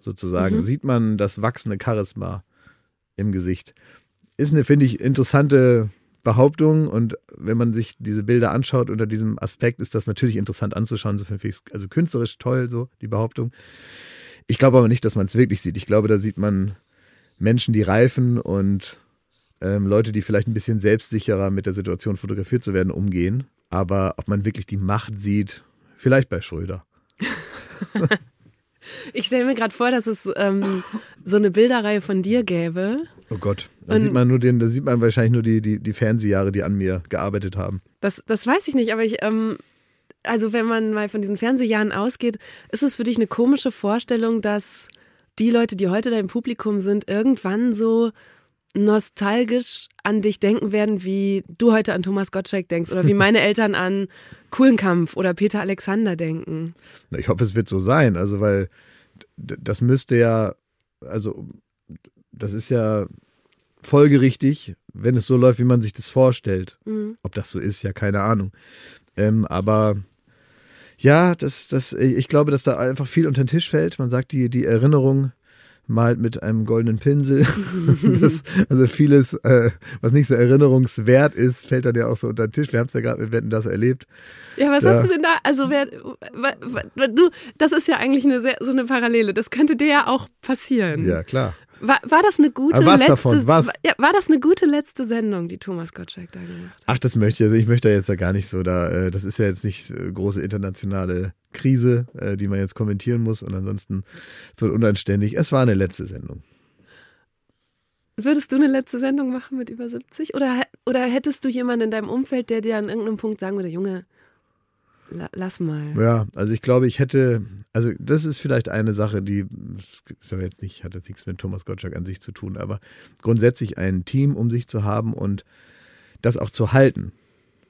sozusagen. Mhm. Sieht man das wachsende Charisma im Gesicht ist eine, finde ich, interessante Behauptung. Und wenn man sich diese Bilder anschaut unter diesem Aspekt, ist das natürlich interessant anzuschauen. Also künstlerisch toll, so die Behauptung. Ich glaube aber nicht, dass man es wirklich sieht. Ich glaube, da sieht man Menschen, die reifen und ähm, Leute, die vielleicht ein bisschen selbstsicherer mit der Situation fotografiert zu werden, umgehen. Aber ob man wirklich die Macht sieht, vielleicht bei Schröder. *laughs* ich stelle mir gerade vor, dass es ähm, so eine Bilderreihe von dir gäbe Oh Gott, da sieht man nur den, da sieht man wahrscheinlich nur die, die, die Fernsehjahre, die an mir gearbeitet haben. Das, das weiß ich nicht, aber ich, ähm, also wenn man mal von diesen Fernsehjahren ausgeht, ist es für dich eine komische Vorstellung, dass die Leute, die heute da im Publikum sind, irgendwann so nostalgisch an dich denken werden, wie du heute an Thomas Gottschalk denkst oder wie *laughs* meine Eltern an Kuhlenkampf oder Peter Alexander denken. Ich hoffe, es wird so sein, also weil das müsste ja, also das ist ja folgerichtig, wenn es so läuft, wie man sich das vorstellt. Mhm. Ob das so ist, ja, keine Ahnung. Ähm, aber ja, das, das, ich glaube, dass da einfach viel unter den Tisch fällt. Man sagt, die, die Erinnerung malt mit einem goldenen Pinsel. *laughs* das, also vieles, äh, was nicht so erinnerungswert ist, fällt dann ja auch so unter den Tisch. Wir haben es ja gerade mit Wetten das erlebt. Ja, was da. hast du denn da? Also wer, du, das ist ja eigentlich eine sehr, so eine Parallele. Das könnte dir ja auch passieren. Ja, klar. War, war das eine gute Aber was letzte, davon? Was? Ja, war das eine gute letzte Sendung, die Thomas Gottschalk da gemacht hat? Ach, das möchte ich, also ich möchte da jetzt ja gar nicht so da, äh, das ist ja jetzt nicht äh, große internationale Krise, äh, die man jetzt kommentieren muss und ansonsten wird unanständig. Es war eine letzte Sendung. Würdest du eine letzte Sendung machen mit über 70? Oder, oder hättest du jemanden in deinem Umfeld, der dir an irgendeinem Punkt sagen würde, Junge, lass mal. Ja, also ich glaube, ich hätte, also das ist vielleicht eine Sache, die ist aber jetzt nicht, hat jetzt nichts mit Thomas Gottschalk an sich zu tun, aber grundsätzlich ein Team um sich zu haben und das auch zu halten,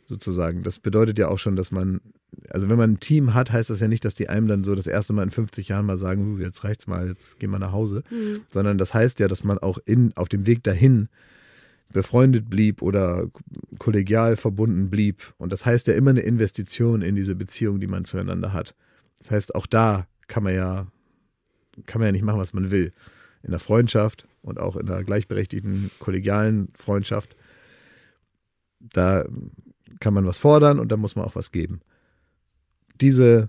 sozusagen. Das bedeutet ja auch schon, dass man, also wenn man ein Team hat, heißt das ja nicht, dass die einem dann so das erste Mal in 50 Jahren mal sagen, jetzt reicht's mal, jetzt gehen wir nach Hause, mhm. sondern das heißt ja, dass man auch in, auf dem Weg dahin befreundet blieb oder kollegial verbunden blieb. Und das heißt ja immer eine Investition in diese Beziehung, die man zueinander hat. Das heißt, auch da kann man ja, kann man ja nicht machen, was man will. In der Freundschaft und auch in der gleichberechtigten kollegialen Freundschaft, da kann man was fordern und da muss man auch was geben. Diese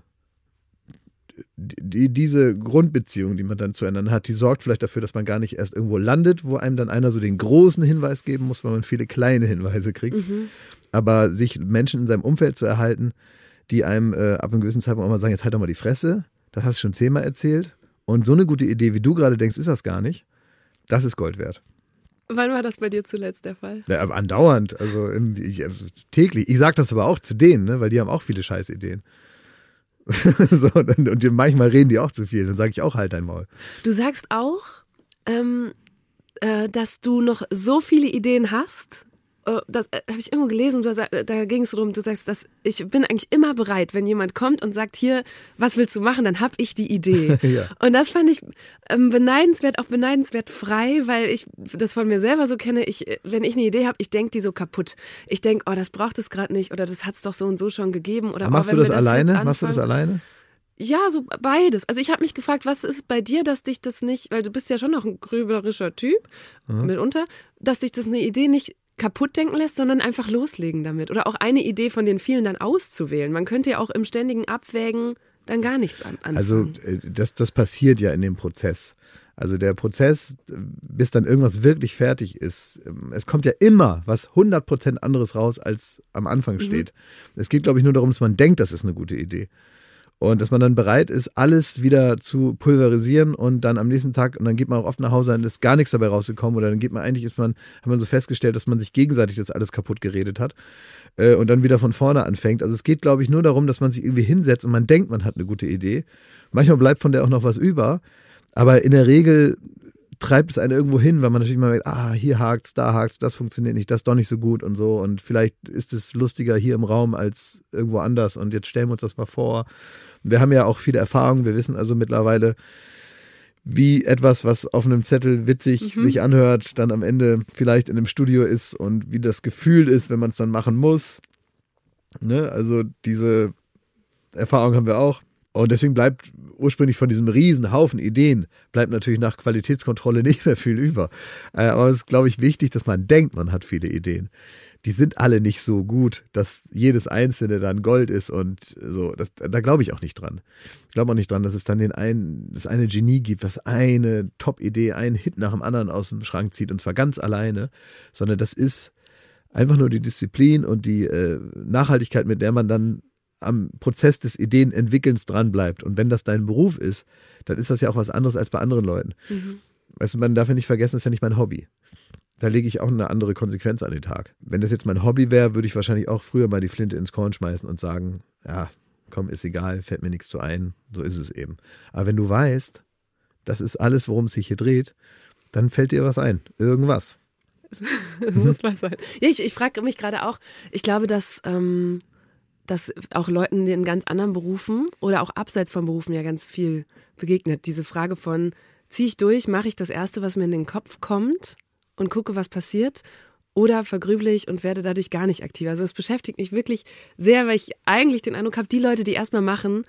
die, diese Grundbeziehung, die man dann zueinander hat, die sorgt vielleicht dafür, dass man gar nicht erst irgendwo landet, wo einem dann einer so den großen Hinweis geben muss, weil man viele kleine Hinweise kriegt. Mhm. Aber sich Menschen in seinem Umfeld zu erhalten, die einem äh, ab einem gewissen Zeitpunkt auch mal sagen, jetzt halt doch mal die Fresse, das hast du schon zehnmal erzählt. Und so eine gute Idee, wie du gerade denkst, ist das gar nicht. Das ist Gold wert. Wann war das bei dir zuletzt der Fall? Ja, andauernd, also, ich, also täglich. Ich sage das aber auch zu denen, ne, weil die haben auch viele Scheißideen. *laughs* so, und, manchmal reden die auch zu viel. Dann sage ich auch halt dein Maul. Du sagst auch, ähm, äh, dass du noch so viele Ideen hast, das äh, habe ich irgendwo gelesen, da, da ging es darum, du sagst, dass ich bin eigentlich immer bereit, wenn jemand kommt und sagt, hier, was willst du machen, dann habe ich die Idee. *laughs* ja. Und das fand ich ähm, beneidenswert, auch beneidenswert frei, weil ich das von mir selber so kenne, ich, wenn ich eine Idee habe, ich denke die so kaputt. Ich denke, oh, das braucht es gerade nicht oder das hat es doch so und so schon gegeben. Oder, machst oh, du das, das alleine? Machst du das alleine? Ja, so beides. Also ich habe mich gefragt, was ist bei dir, dass dich das nicht, weil du bist ja schon noch ein grüblerischer Typ mhm. mitunter, dass dich das eine Idee nicht kaputt denken lässt, sondern einfach loslegen damit. Oder auch eine Idee von den vielen dann auszuwählen. Man könnte ja auch im ständigen Abwägen dann gar nichts anfangen. Also äh, das, das passiert ja in dem Prozess. Also der Prozess, bis dann irgendwas wirklich fertig ist, ähm, es kommt ja immer was 100% anderes raus, als am Anfang mhm. steht. Mhm. Es geht, glaube ich, nur darum, dass man denkt, das ist eine gute Idee. Und dass man dann bereit ist, alles wieder zu pulverisieren und dann am nächsten Tag, und dann geht man auch oft nach Hause und ist gar nichts dabei rausgekommen. Oder dann geht man eigentlich, ist man, hat man so festgestellt, dass man sich gegenseitig das alles kaputt geredet hat äh, und dann wieder von vorne anfängt. Also es geht, glaube ich, nur darum, dass man sich irgendwie hinsetzt und man denkt, man hat eine gute Idee. Manchmal bleibt von der auch noch was über. Aber in der Regel treibt es einen irgendwo hin, weil man natürlich mal merkt, ah, hier hakt's, da hakt's, das funktioniert nicht, das ist doch nicht so gut und so. Und vielleicht ist es lustiger hier im Raum als irgendwo anders. Und jetzt stellen wir uns das mal vor. Wir haben ja auch viele Erfahrungen. Wir wissen also mittlerweile, wie etwas, was auf einem Zettel witzig mhm. sich anhört, dann am Ende vielleicht in einem Studio ist und wie das Gefühl ist, wenn man es dann machen muss. Ne? Also diese Erfahrung haben wir auch. Und deswegen bleibt ursprünglich von diesem riesen Haufen Ideen, bleibt natürlich nach Qualitätskontrolle *laughs* nicht mehr viel über. Äh, aber es ist, glaube ich, wichtig, dass man denkt, man hat viele Ideen die sind alle nicht so gut, dass jedes einzelne dann Gold ist und so. Das, da glaube ich auch nicht dran. Ich glaube auch nicht dran, dass es dann den einen, das eine Genie gibt, was eine Top-Idee, einen Hit nach dem anderen aus dem Schrank zieht und zwar ganz alleine, sondern das ist einfach nur die Disziplin und die äh, Nachhaltigkeit, mit der man dann am Prozess des Ideenentwickelns dranbleibt. Und wenn das dein Beruf ist, dann ist das ja auch was anderes als bei anderen Leuten. Mhm. Weißt du, man darf ja nicht vergessen, das ist ja nicht mein Hobby da lege ich auch eine andere Konsequenz an den Tag. Wenn das jetzt mein Hobby wäre, würde ich wahrscheinlich auch früher mal die Flinte ins Korn schmeißen und sagen, ja, komm, ist egal, fällt mir nichts zu ein, so ist es eben. Aber wenn du weißt, das ist alles, worum es sich hier dreht, dann fällt dir was ein, irgendwas. *laughs* Es muss was sein. Ich, ich frage mich gerade auch, ich glaube, dass, ähm, dass auch Leuten in ganz anderen Berufen oder auch abseits von Berufen ja ganz viel begegnet. Diese Frage von, ziehe ich durch, mache ich das Erste, was mir in den Kopf kommt und gucke, was passiert. Oder vergrüble ich und werde dadurch gar nicht aktiv. Also es beschäftigt mich wirklich sehr, weil ich eigentlich den Eindruck habe, die Leute, die erstmal machen,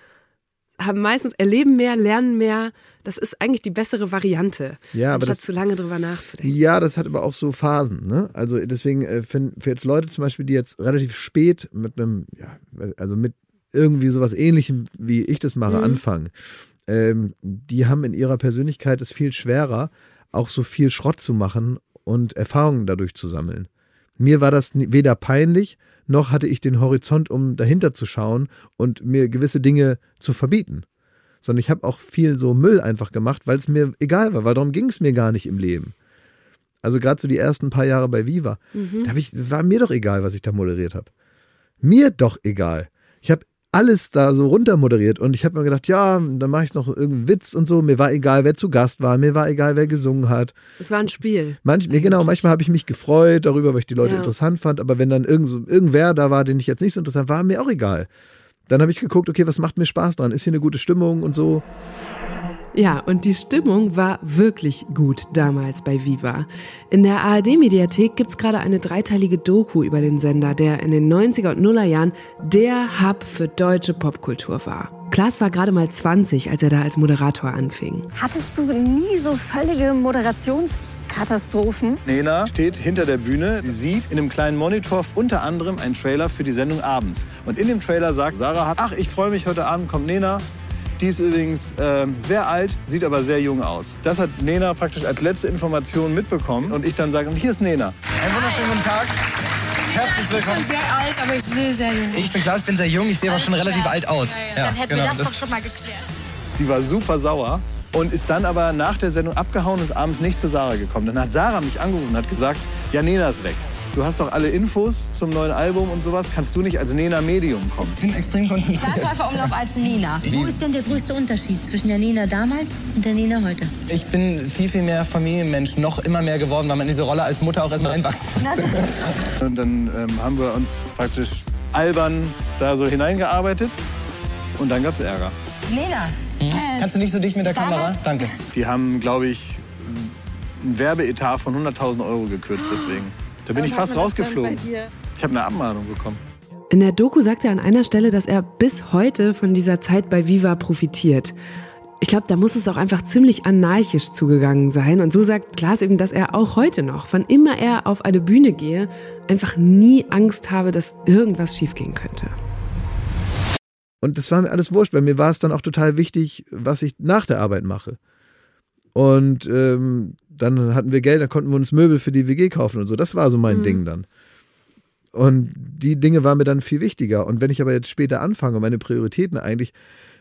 haben meistens erleben mehr, lernen mehr. Das ist eigentlich die bessere Variante, ja, aber anstatt das, zu lange drüber nachzudenken. Ja, das hat aber auch so Phasen. Ne? Also deswegen äh, für, für jetzt Leute zum Beispiel, die jetzt relativ spät mit einem, ja, also mit irgendwie sowas Ähnlichem, wie ich das mache, mhm. anfangen, ähm, die haben in ihrer Persönlichkeit es viel schwerer, auch so viel Schrott zu machen und Erfahrungen dadurch zu sammeln. Mir war das weder peinlich, noch hatte ich den Horizont, um dahinter zu schauen und mir gewisse Dinge zu verbieten. Sondern ich habe auch viel so Müll einfach gemacht, weil es mir egal war, weil darum ging es mir gar nicht im Leben. Also gerade so die ersten paar Jahre bei Viva, mhm. da ich, war mir doch egal, was ich da moderiert habe. Mir doch egal. Ich habe alles da so runtermoderiert und ich habe mir gedacht, ja, dann mache ich noch irgendeinen Witz und so. Mir war egal, wer zu Gast war, mir war egal, wer gesungen hat. Es war ein Spiel. Manch, genau, manchmal habe ich mich gefreut darüber, weil ich die Leute ja. interessant fand, aber wenn dann irgend, so, irgendwer da war, den ich jetzt nicht so interessant war, mir auch egal. Dann habe ich geguckt, okay, was macht mir Spaß dran? Ist hier eine gute Stimmung und so. Ja, und die Stimmung war wirklich gut damals bei Viva. In der ARD-Mediathek gibt's gerade eine dreiteilige Doku über den Sender, der in den 90er und Nuller Jahren der Hub für deutsche Popkultur war. Klaas war gerade mal 20, als er da als Moderator anfing. Hattest du nie so völlige Moderations Katastrophen. Nena steht hinter der Bühne. Sie sieht in einem kleinen Monitor unter anderem einen Trailer für die Sendung abends. Und in dem Trailer sagt Sarah, ach, ich freue mich, heute Abend kommt Nena Die ist übrigens äh, sehr alt, sieht aber sehr jung aus. Das hat Nena praktisch als letzte Information mitbekommen. Und ich dann sage, hier ist Nena. Einen wunderschönen guten Tag. Herzlich willkommen. Ich bin sehr alt, aber ich sehe sehr jung. Ich bin klar, ich bin sehr jung, ich sehe aber schon relativ alt aus. Ja, ja. Dann hätten genau. wir das doch schon mal geklärt. Die war super sauer und ist dann aber nach der Sendung abgehauen und ist abends nicht zu Sarah gekommen. Dann hat Sarah mich angerufen und hat gesagt, ja, Nena ist weg. Du hast doch alle Infos zum neuen Album und sowas. Kannst du nicht als Nena Medium kommen? Ich bin extrem konzentriert. Umlauf als Nena. Wo ist denn der größte Unterschied zwischen der Nena damals und der Nena heute? Ich bin viel, viel mehr Familienmensch, noch immer mehr geworden, weil man in diese Rolle als Mutter auch erstmal reinwachsen Und dann ähm, haben wir uns praktisch albern da so hineingearbeitet und dann gab es Ärger. Nena, hm? Kannst du nicht so dicht mit der Kamera? Danke. Die haben, glaube ich, ein Werbeetat von 100.000 Euro gekürzt deswegen. Da bin ich fast rausgeflogen. Ich habe eine Abmahnung bekommen. In der Doku sagt er an einer Stelle, dass er bis heute von dieser Zeit bei Viva profitiert. Ich glaube, da muss es auch einfach ziemlich anarchisch zugegangen sein. Und so sagt Klaas eben, dass er auch heute noch, wann immer er auf eine Bühne gehe, einfach nie Angst habe, dass irgendwas schiefgehen könnte. Und das war mir alles wurscht, weil mir war es dann auch total wichtig, was ich nach der Arbeit mache. Und ähm, dann hatten wir Geld, dann konnten wir uns Möbel für die WG kaufen und so. Das war so mein mhm. Ding dann. Und die Dinge waren mir dann viel wichtiger. Und wenn ich aber jetzt später anfange und meine Prioritäten eigentlich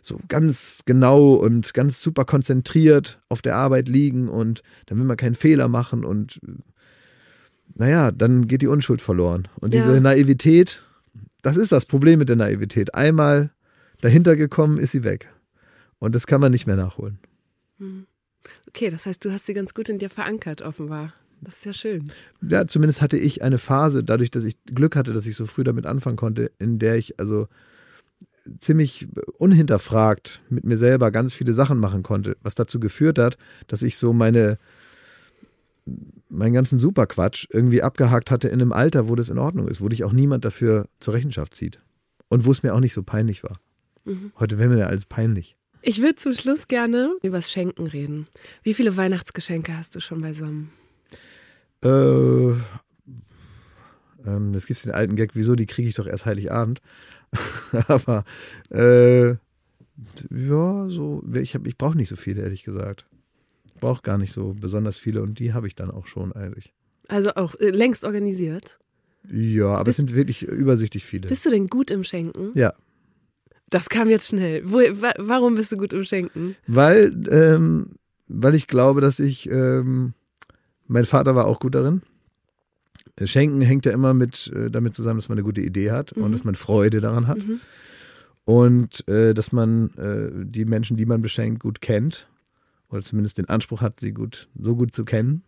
so ganz genau und ganz super konzentriert auf der Arbeit liegen und dann will man keinen Fehler machen und naja, dann geht die Unschuld verloren. Und diese ja. Naivität, das ist das Problem mit der Naivität. Einmal dahinter gekommen, ist sie weg. Und das kann man nicht mehr nachholen. Hm. Okay, das heißt, du hast sie ganz gut in dir verankert, offenbar. Das ist ja schön. Ja, zumindest hatte ich eine Phase, dadurch, dass ich Glück hatte, dass ich so früh damit anfangen konnte, in der ich also ziemlich unhinterfragt mit mir selber ganz viele Sachen machen konnte, was dazu geführt hat, dass ich so meine meinen ganzen Superquatsch irgendwie abgehakt hatte in einem Alter, wo das in Ordnung ist, wo dich auch niemand dafür zur Rechenschaft zieht und wo es mir auch nicht so peinlich war. Mhm. Heute wäre mir ja alles peinlich. Ich würde zum Schluss gerne übers Schenken reden. Wie viele Weihnachtsgeschenke hast du schon beisammen? Äh, ähm, jetzt gibt es den alten Gag, wieso, die kriege ich doch erst Heiligabend. *laughs* Aber äh, ja, so, ich, ich brauche nicht so viele, ehrlich gesagt. Ich brauche gar nicht so besonders viele und die habe ich dann auch schon eigentlich. Also auch äh, längst organisiert? Ja, aber bist, es sind wirklich übersichtlich viele. Bist du denn gut im Schenken? Ja. Das kam jetzt schnell. Wo, wa warum bist du gut im Schenken? Weil, ähm, weil ich glaube, dass ich, ähm, mein Vater war auch gut darin. Schenken hängt ja immer mit äh, damit zusammen, dass man eine gute Idee hat mhm. und dass man Freude daran hat. Mhm. Und äh, dass man äh, die Menschen, die man beschenkt, gut kennt. Oder zumindest den Anspruch hat, sie gut, so gut zu kennen.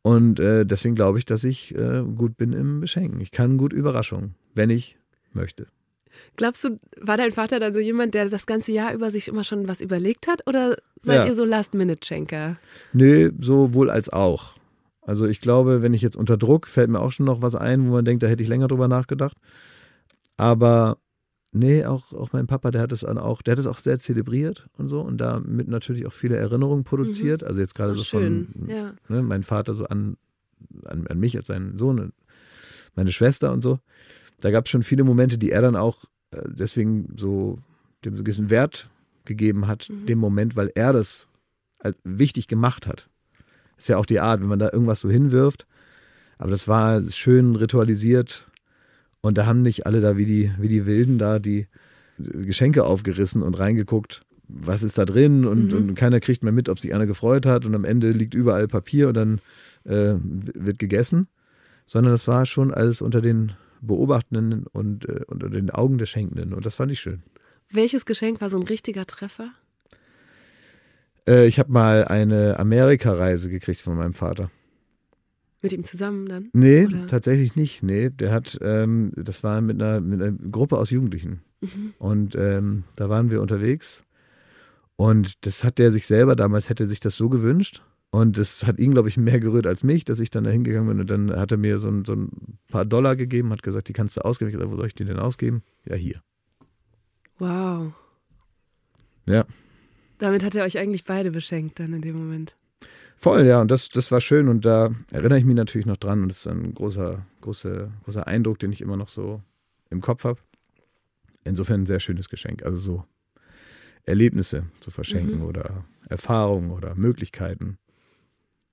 Und äh, deswegen glaube ich, dass ich äh, gut bin im Beschenken. Ich kann gut Überraschungen, wenn ich möchte. Glaubst du, war dein Vater dann so jemand, der das ganze Jahr über sich immer schon was überlegt hat? Oder seid ja. ihr so Last-Minute-Schenker? Nö, sowohl als auch. Also ich glaube, wenn ich jetzt unter Druck, fällt mir auch schon noch was ein, wo man denkt, da hätte ich länger drüber nachgedacht. Aber nee, auch, auch mein Papa, der hat es auch, der hat es auch sehr zelebriert und so und damit natürlich auch viele Erinnerungen produziert. Mhm. Also jetzt gerade so schön. von ja. ne, mein Vater so an, an, an mich als seinen Sohn und meine Schwester und so da gab es schon viele Momente, die er dann auch äh, deswegen so dem gewissen Wert gegeben hat, mhm. dem Moment, weil er das halt wichtig gemacht hat. Ist ja auch die Art, wenn man da irgendwas so hinwirft. Aber das war schön ritualisiert. Und da haben nicht alle da wie die, wie die Wilden da die Geschenke aufgerissen und reingeguckt, was ist da drin und, mhm. und keiner kriegt mehr mit, ob sich einer gefreut hat und am Ende liegt überall Papier und dann äh, wird gegessen. Sondern das war schon alles unter den Beobachtenden und äh, unter den Augen der Schenkenden. Und das fand ich schön. Welches Geschenk war so ein richtiger Treffer? Äh, ich habe mal eine Amerikareise gekriegt von meinem Vater. Mit ihm zusammen dann? Nee, Oder? tatsächlich nicht. Nee, der hat, ähm, das war mit einer, mit einer Gruppe aus Jugendlichen. Mhm. Und ähm, da waren wir unterwegs. Und das hat der sich selber damals, hätte sich das so gewünscht. Und das hat ihn, glaube ich, mehr gerührt als mich, dass ich dann da hingegangen bin. Und dann hat er mir so ein, so ein paar Dollar gegeben, hat gesagt, die kannst du ausgeben. Ich habe gesagt, wo soll ich die denn ausgeben? Ja, hier. Wow. Ja. Damit hat er euch eigentlich beide beschenkt dann in dem Moment. Voll, ja. Und das, das war schön. Und da erinnere ich mich natürlich noch dran. Und das ist ein großer, großer, großer Eindruck, den ich immer noch so im Kopf habe. Insofern ein sehr schönes Geschenk. Also so Erlebnisse zu verschenken mhm. oder Erfahrungen oder Möglichkeiten.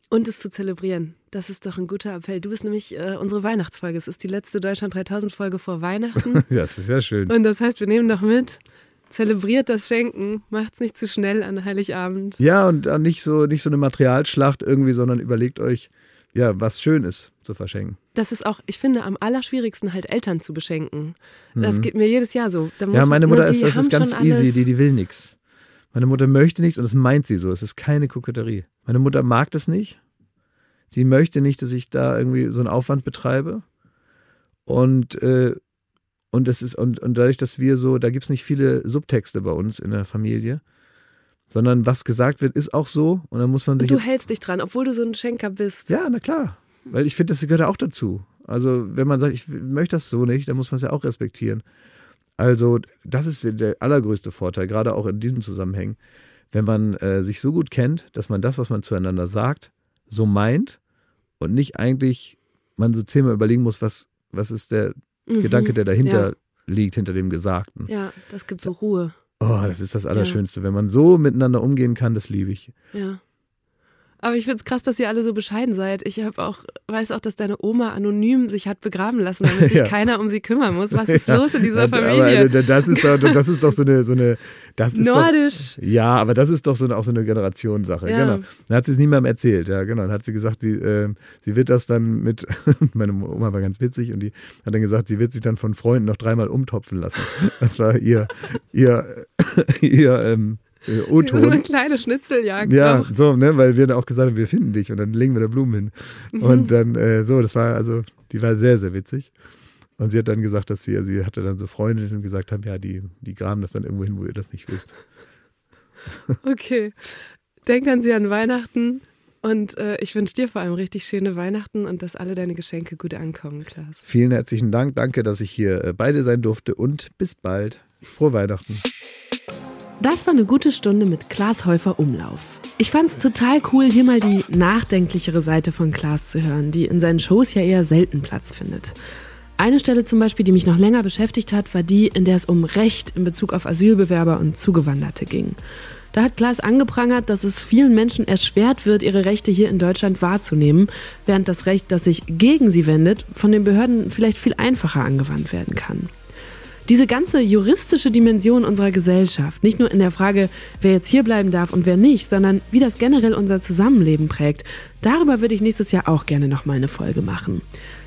Und es zu zelebrieren. Das ist doch ein guter Appell. Du bist nämlich äh, unsere Weihnachtsfolge. Es ist die letzte Deutschland 3000 Folge vor Weihnachten. *laughs* das ist ja schön. Und das heißt, wir nehmen noch mit, zelebriert das Schenken, macht es nicht zu schnell an Heiligabend. Ja, und nicht so, nicht so eine Materialschlacht irgendwie, sondern überlegt euch, ja, was schön ist zu verschenken. Das ist auch, ich finde, am allerschwierigsten halt Eltern zu beschenken. Das mhm. geht mir jedes Jahr so. ja, meine Mutter ist, das ist ganz easy, die, die will nichts. Meine Mutter möchte nichts und das meint sie so. Es ist keine Koketterie. Meine Mutter mag das nicht. Sie möchte nicht, dass ich da irgendwie so einen Aufwand betreibe. Und, äh, und, das ist, und, und dadurch, dass wir so, da gibt es nicht viele Subtexte bei uns in der Familie, sondern was gesagt wird, ist auch so. Und dann muss man sich. Und du hältst dich dran, obwohl du so ein Schenker bist. Ja, na klar. Weil ich finde, das gehört auch dazu. Also, wenn man sagt, ich möchte das so nicht, dann muss man es ja auch respektieren. Also, das ist der allergrößte Vorteil, gerade auch in diesem Zusammenhang, wenn man äh, sich so gut kennt, dass man das, was man zueinander sagt, so meint und nicht eigentlich man so zehnmal überlegen muss, was, was ist der mhm. Gedanke, der dahinter ja. liegt, hinter dem Gesagten. Ja, das gibt so Ruhe. Oh, das ist das Allerschönste. Ja. Wenn man so miteinander umgehen kann, das liebe ich. Ja. Aber ich finde es krass, dass ihr alle so bescheiden seid. Ich habe auch, weiß auch, dass deine Oma anonym sich hat begraben lassen, damit *laughs* sich ja. keiner um sie kümmern muss. Was ist *laughs* ja. los in dieser Familie? Aber das ist doch, das ist doch so eine, so eine Nordisch. Doch, ja, aber das ist doch so eine, auch so eine Generationssache. Ja. Genau. Dann hat sie es niemandem erzählt, ja, genau. Dann hat sie gesagt, sie, äh, sie wird das dann mit, *laughs* meine Oma war ganz witzig und die hat dann gesagt, sie wird sich dann von Freunden noch dreimal umtopfen lassen. Das war ihr, ihr, ihr, ähm, äh, O-Ton. So eine kleine Schnitzeljagd. Ja, auch. so, ne, weil wir dann auch gesagt haben, wir finden dich und dann legen wir da Blumen hin. Mhm. Und dann, äh, so, das war also, die war sehr, sehr witzig. Und sie hat dann gesagt, dass sie, sie hatte dann so Freundinnen und gesagt haben, ja, die, die graben das dann irgendwo hin, wo ihr das nicht wisst. *laughs* Okay. Denkt an sie an Weihnachten und äh, ich wünsche dir vor allem richtig schöne Weihnachten und dass alle deine Geschenke gut ankommen, Klaas. Vielen herzlichen Dank. Danke, dass ich hier äh, beide sein durfte und bis bald. Frohe Weihnachten. Das war eine gute Stunde mit Klaas Häufer Umlauf. Ich fand es total cool, hier mal die nachdenklichere Seite von Klaas zu hören, die in seinen Shows ja eher selten Platz findet. Eine Stelle zum Beispiel, die mich noch länger beschäftigt hat, war die, in der es um Recht in Bezug auf Asylbewerber und Zugewanderte ging. Da hat Klaas angeprangert, dass es vielen Menschen erschwert wird, ihre Rechte hier in Deutschland wahrzunehmen, während das Recht, das sich gegen sie wendet, von den Behörden vielleicht viel einfacher angewandt werden kann. Diese ganze juristische Dimension unserer Gesellschaft, nicht nur in der Frage, wer jetzt hier bleiben darf und wer nicht, sondern wie das generell unser Zusammenleben prägt, darüber würde ich nächstes Jahr auch gerne nochmal eine Folge machen.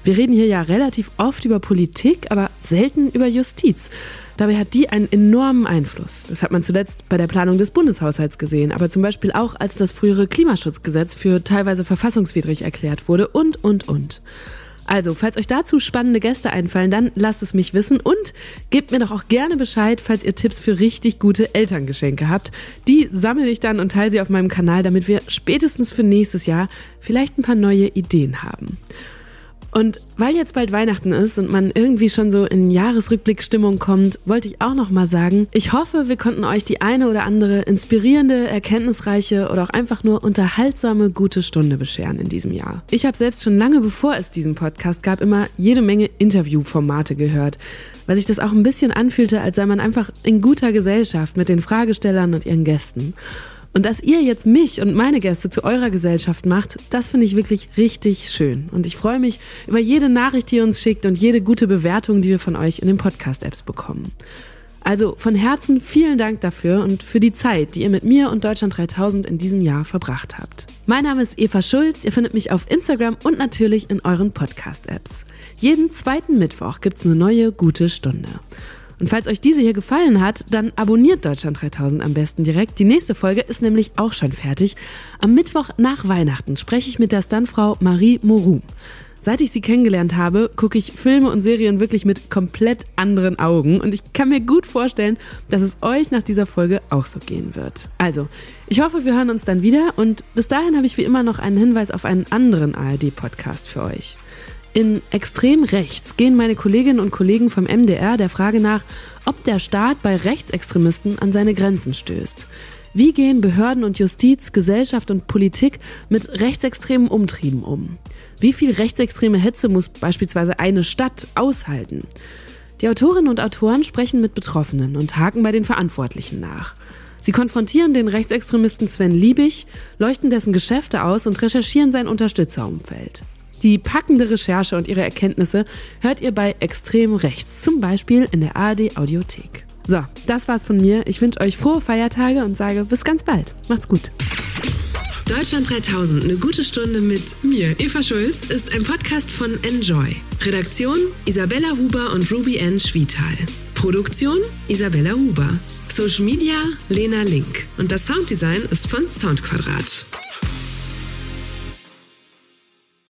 Wir reden hier ja relativ oft über Politik, aber selten über Justiz. Dabei hat die einen enormen Einfluss. Das hat man zuletzt bei der Planung des Bundeshaushalts gesehen, aber zum Beispiel auch, als das frühere Klimaschutzgesetz für teilweise verfassungswidrig erklärt wurde und, und, und. Also, falls euch dazu spannende Gäste einfallen, dann lasst es mich wissen und gebt mir doch auch gerne Bescheid, falls ihr Tipps für richtig gute Elterngeschenke habt. Die sammle ich dann und teile sie auf meinem Kanal, damit wir spätestens für nächstes Jahr vielleicht ein paar neue Ideen haben. Und weil jetzt bald Weihnachten ist und man irgendwie schon so in Jahresrückblickstimmung kommt, wollte ich auch noch mal sagen, ich hoffe, wir konnten euch die eine oder andere inspirierende, erkenntnisreiche oder auch einfach nur unterhaltsame gute Stunde bescheren in diesem Jahr. Ich habe selbst schon lange bevor es diesen Podcast gab immer jede Menge Interviewformate gehört, weil sich das auch ein bisschen anfühlte, als sei man einfach in guter Gesellschaft mit den Fragestellern und ihren Gästen. Und dass ihr jetzt mich und meine Gäste zu eurer Gesellschaft macht, das finde ich wirklich richtig schön. Und ich freue mich über jede Nachricht, die ihr uns schickt und jede gute Bewertung, die wir von euch in den Podcast-Apps bekommen. Also von Herzen vielen Dank dafür und für die Zeit, die ihr mit mir und Deutschland 3000 in diesem Jahr verbracht habt. Mein Name ist Eva Schulz, ihr findet mich auf Instagram und natürlich in euren Podcast-Apps. Jeden zweiten Mittwoch gibt es eine neue gute Stunde. Und falls euch diese hier gefallen hat, dann abonniert Deutschland 3000 am besten direkt. Die nächste Folge ist nämlich auch schon fertig. Am Mittwoch nach Weihnachten spreche ich mit der Stuntfrau Marie Morum. Seit ich sie kennengelernt habe, gucke ich Filme und Serien wirklich mit komplett anderen Augen und ich kann mir gut vorstellen, dass es euch nach dieser Folge auch so gehen wird. Also, ich hoffe, wir hören uns dann wieder und bis dahin habe ich wie immer noch einen Hinweis auf einen anderen ARD-Podcast für euch. In extrem rechts gehen meine Kolleginnen und Kollegen vom MDR der Frage nach, ob der Staat bei Rechtsextremisten an seine Grenzen stößt. Wie gehen Behörden und Justiz, Gesellschaft und Politik mit rechtsextremen Umtrieben um? Wie viel rechtsextreme Hetze muss beispielsweise eine Stadt aushalten? Die Autorinnen und Autoren sprechen mit Betroffenen und haken bei den Verantwortlichen nach. Sie konfrontieren den Rechtsextremisten Sven Liebig, leuchten dessen Geschäfte aus und recherchieren sein Unterstützerumfeld. Die packende Recherche und ihre Erkenntnisse hört ihr bei Extrem Rechts, zum Beispiel in der ARD Audiothek. So, das war's von mir. Ich wünsche euch frohe Feiertage und sage bis ganz bald. Macht's gut. Deutschland 3000, eine gute Stunde mit mir, Eva Schulz, ist ein Podcast von Enjoy. Redaktion Isabella Huber und Ruby N. Schwietal. Produktion Isabella Huber. Social Media Lena Link. Und das Sounddesign ist von Soundquadrat.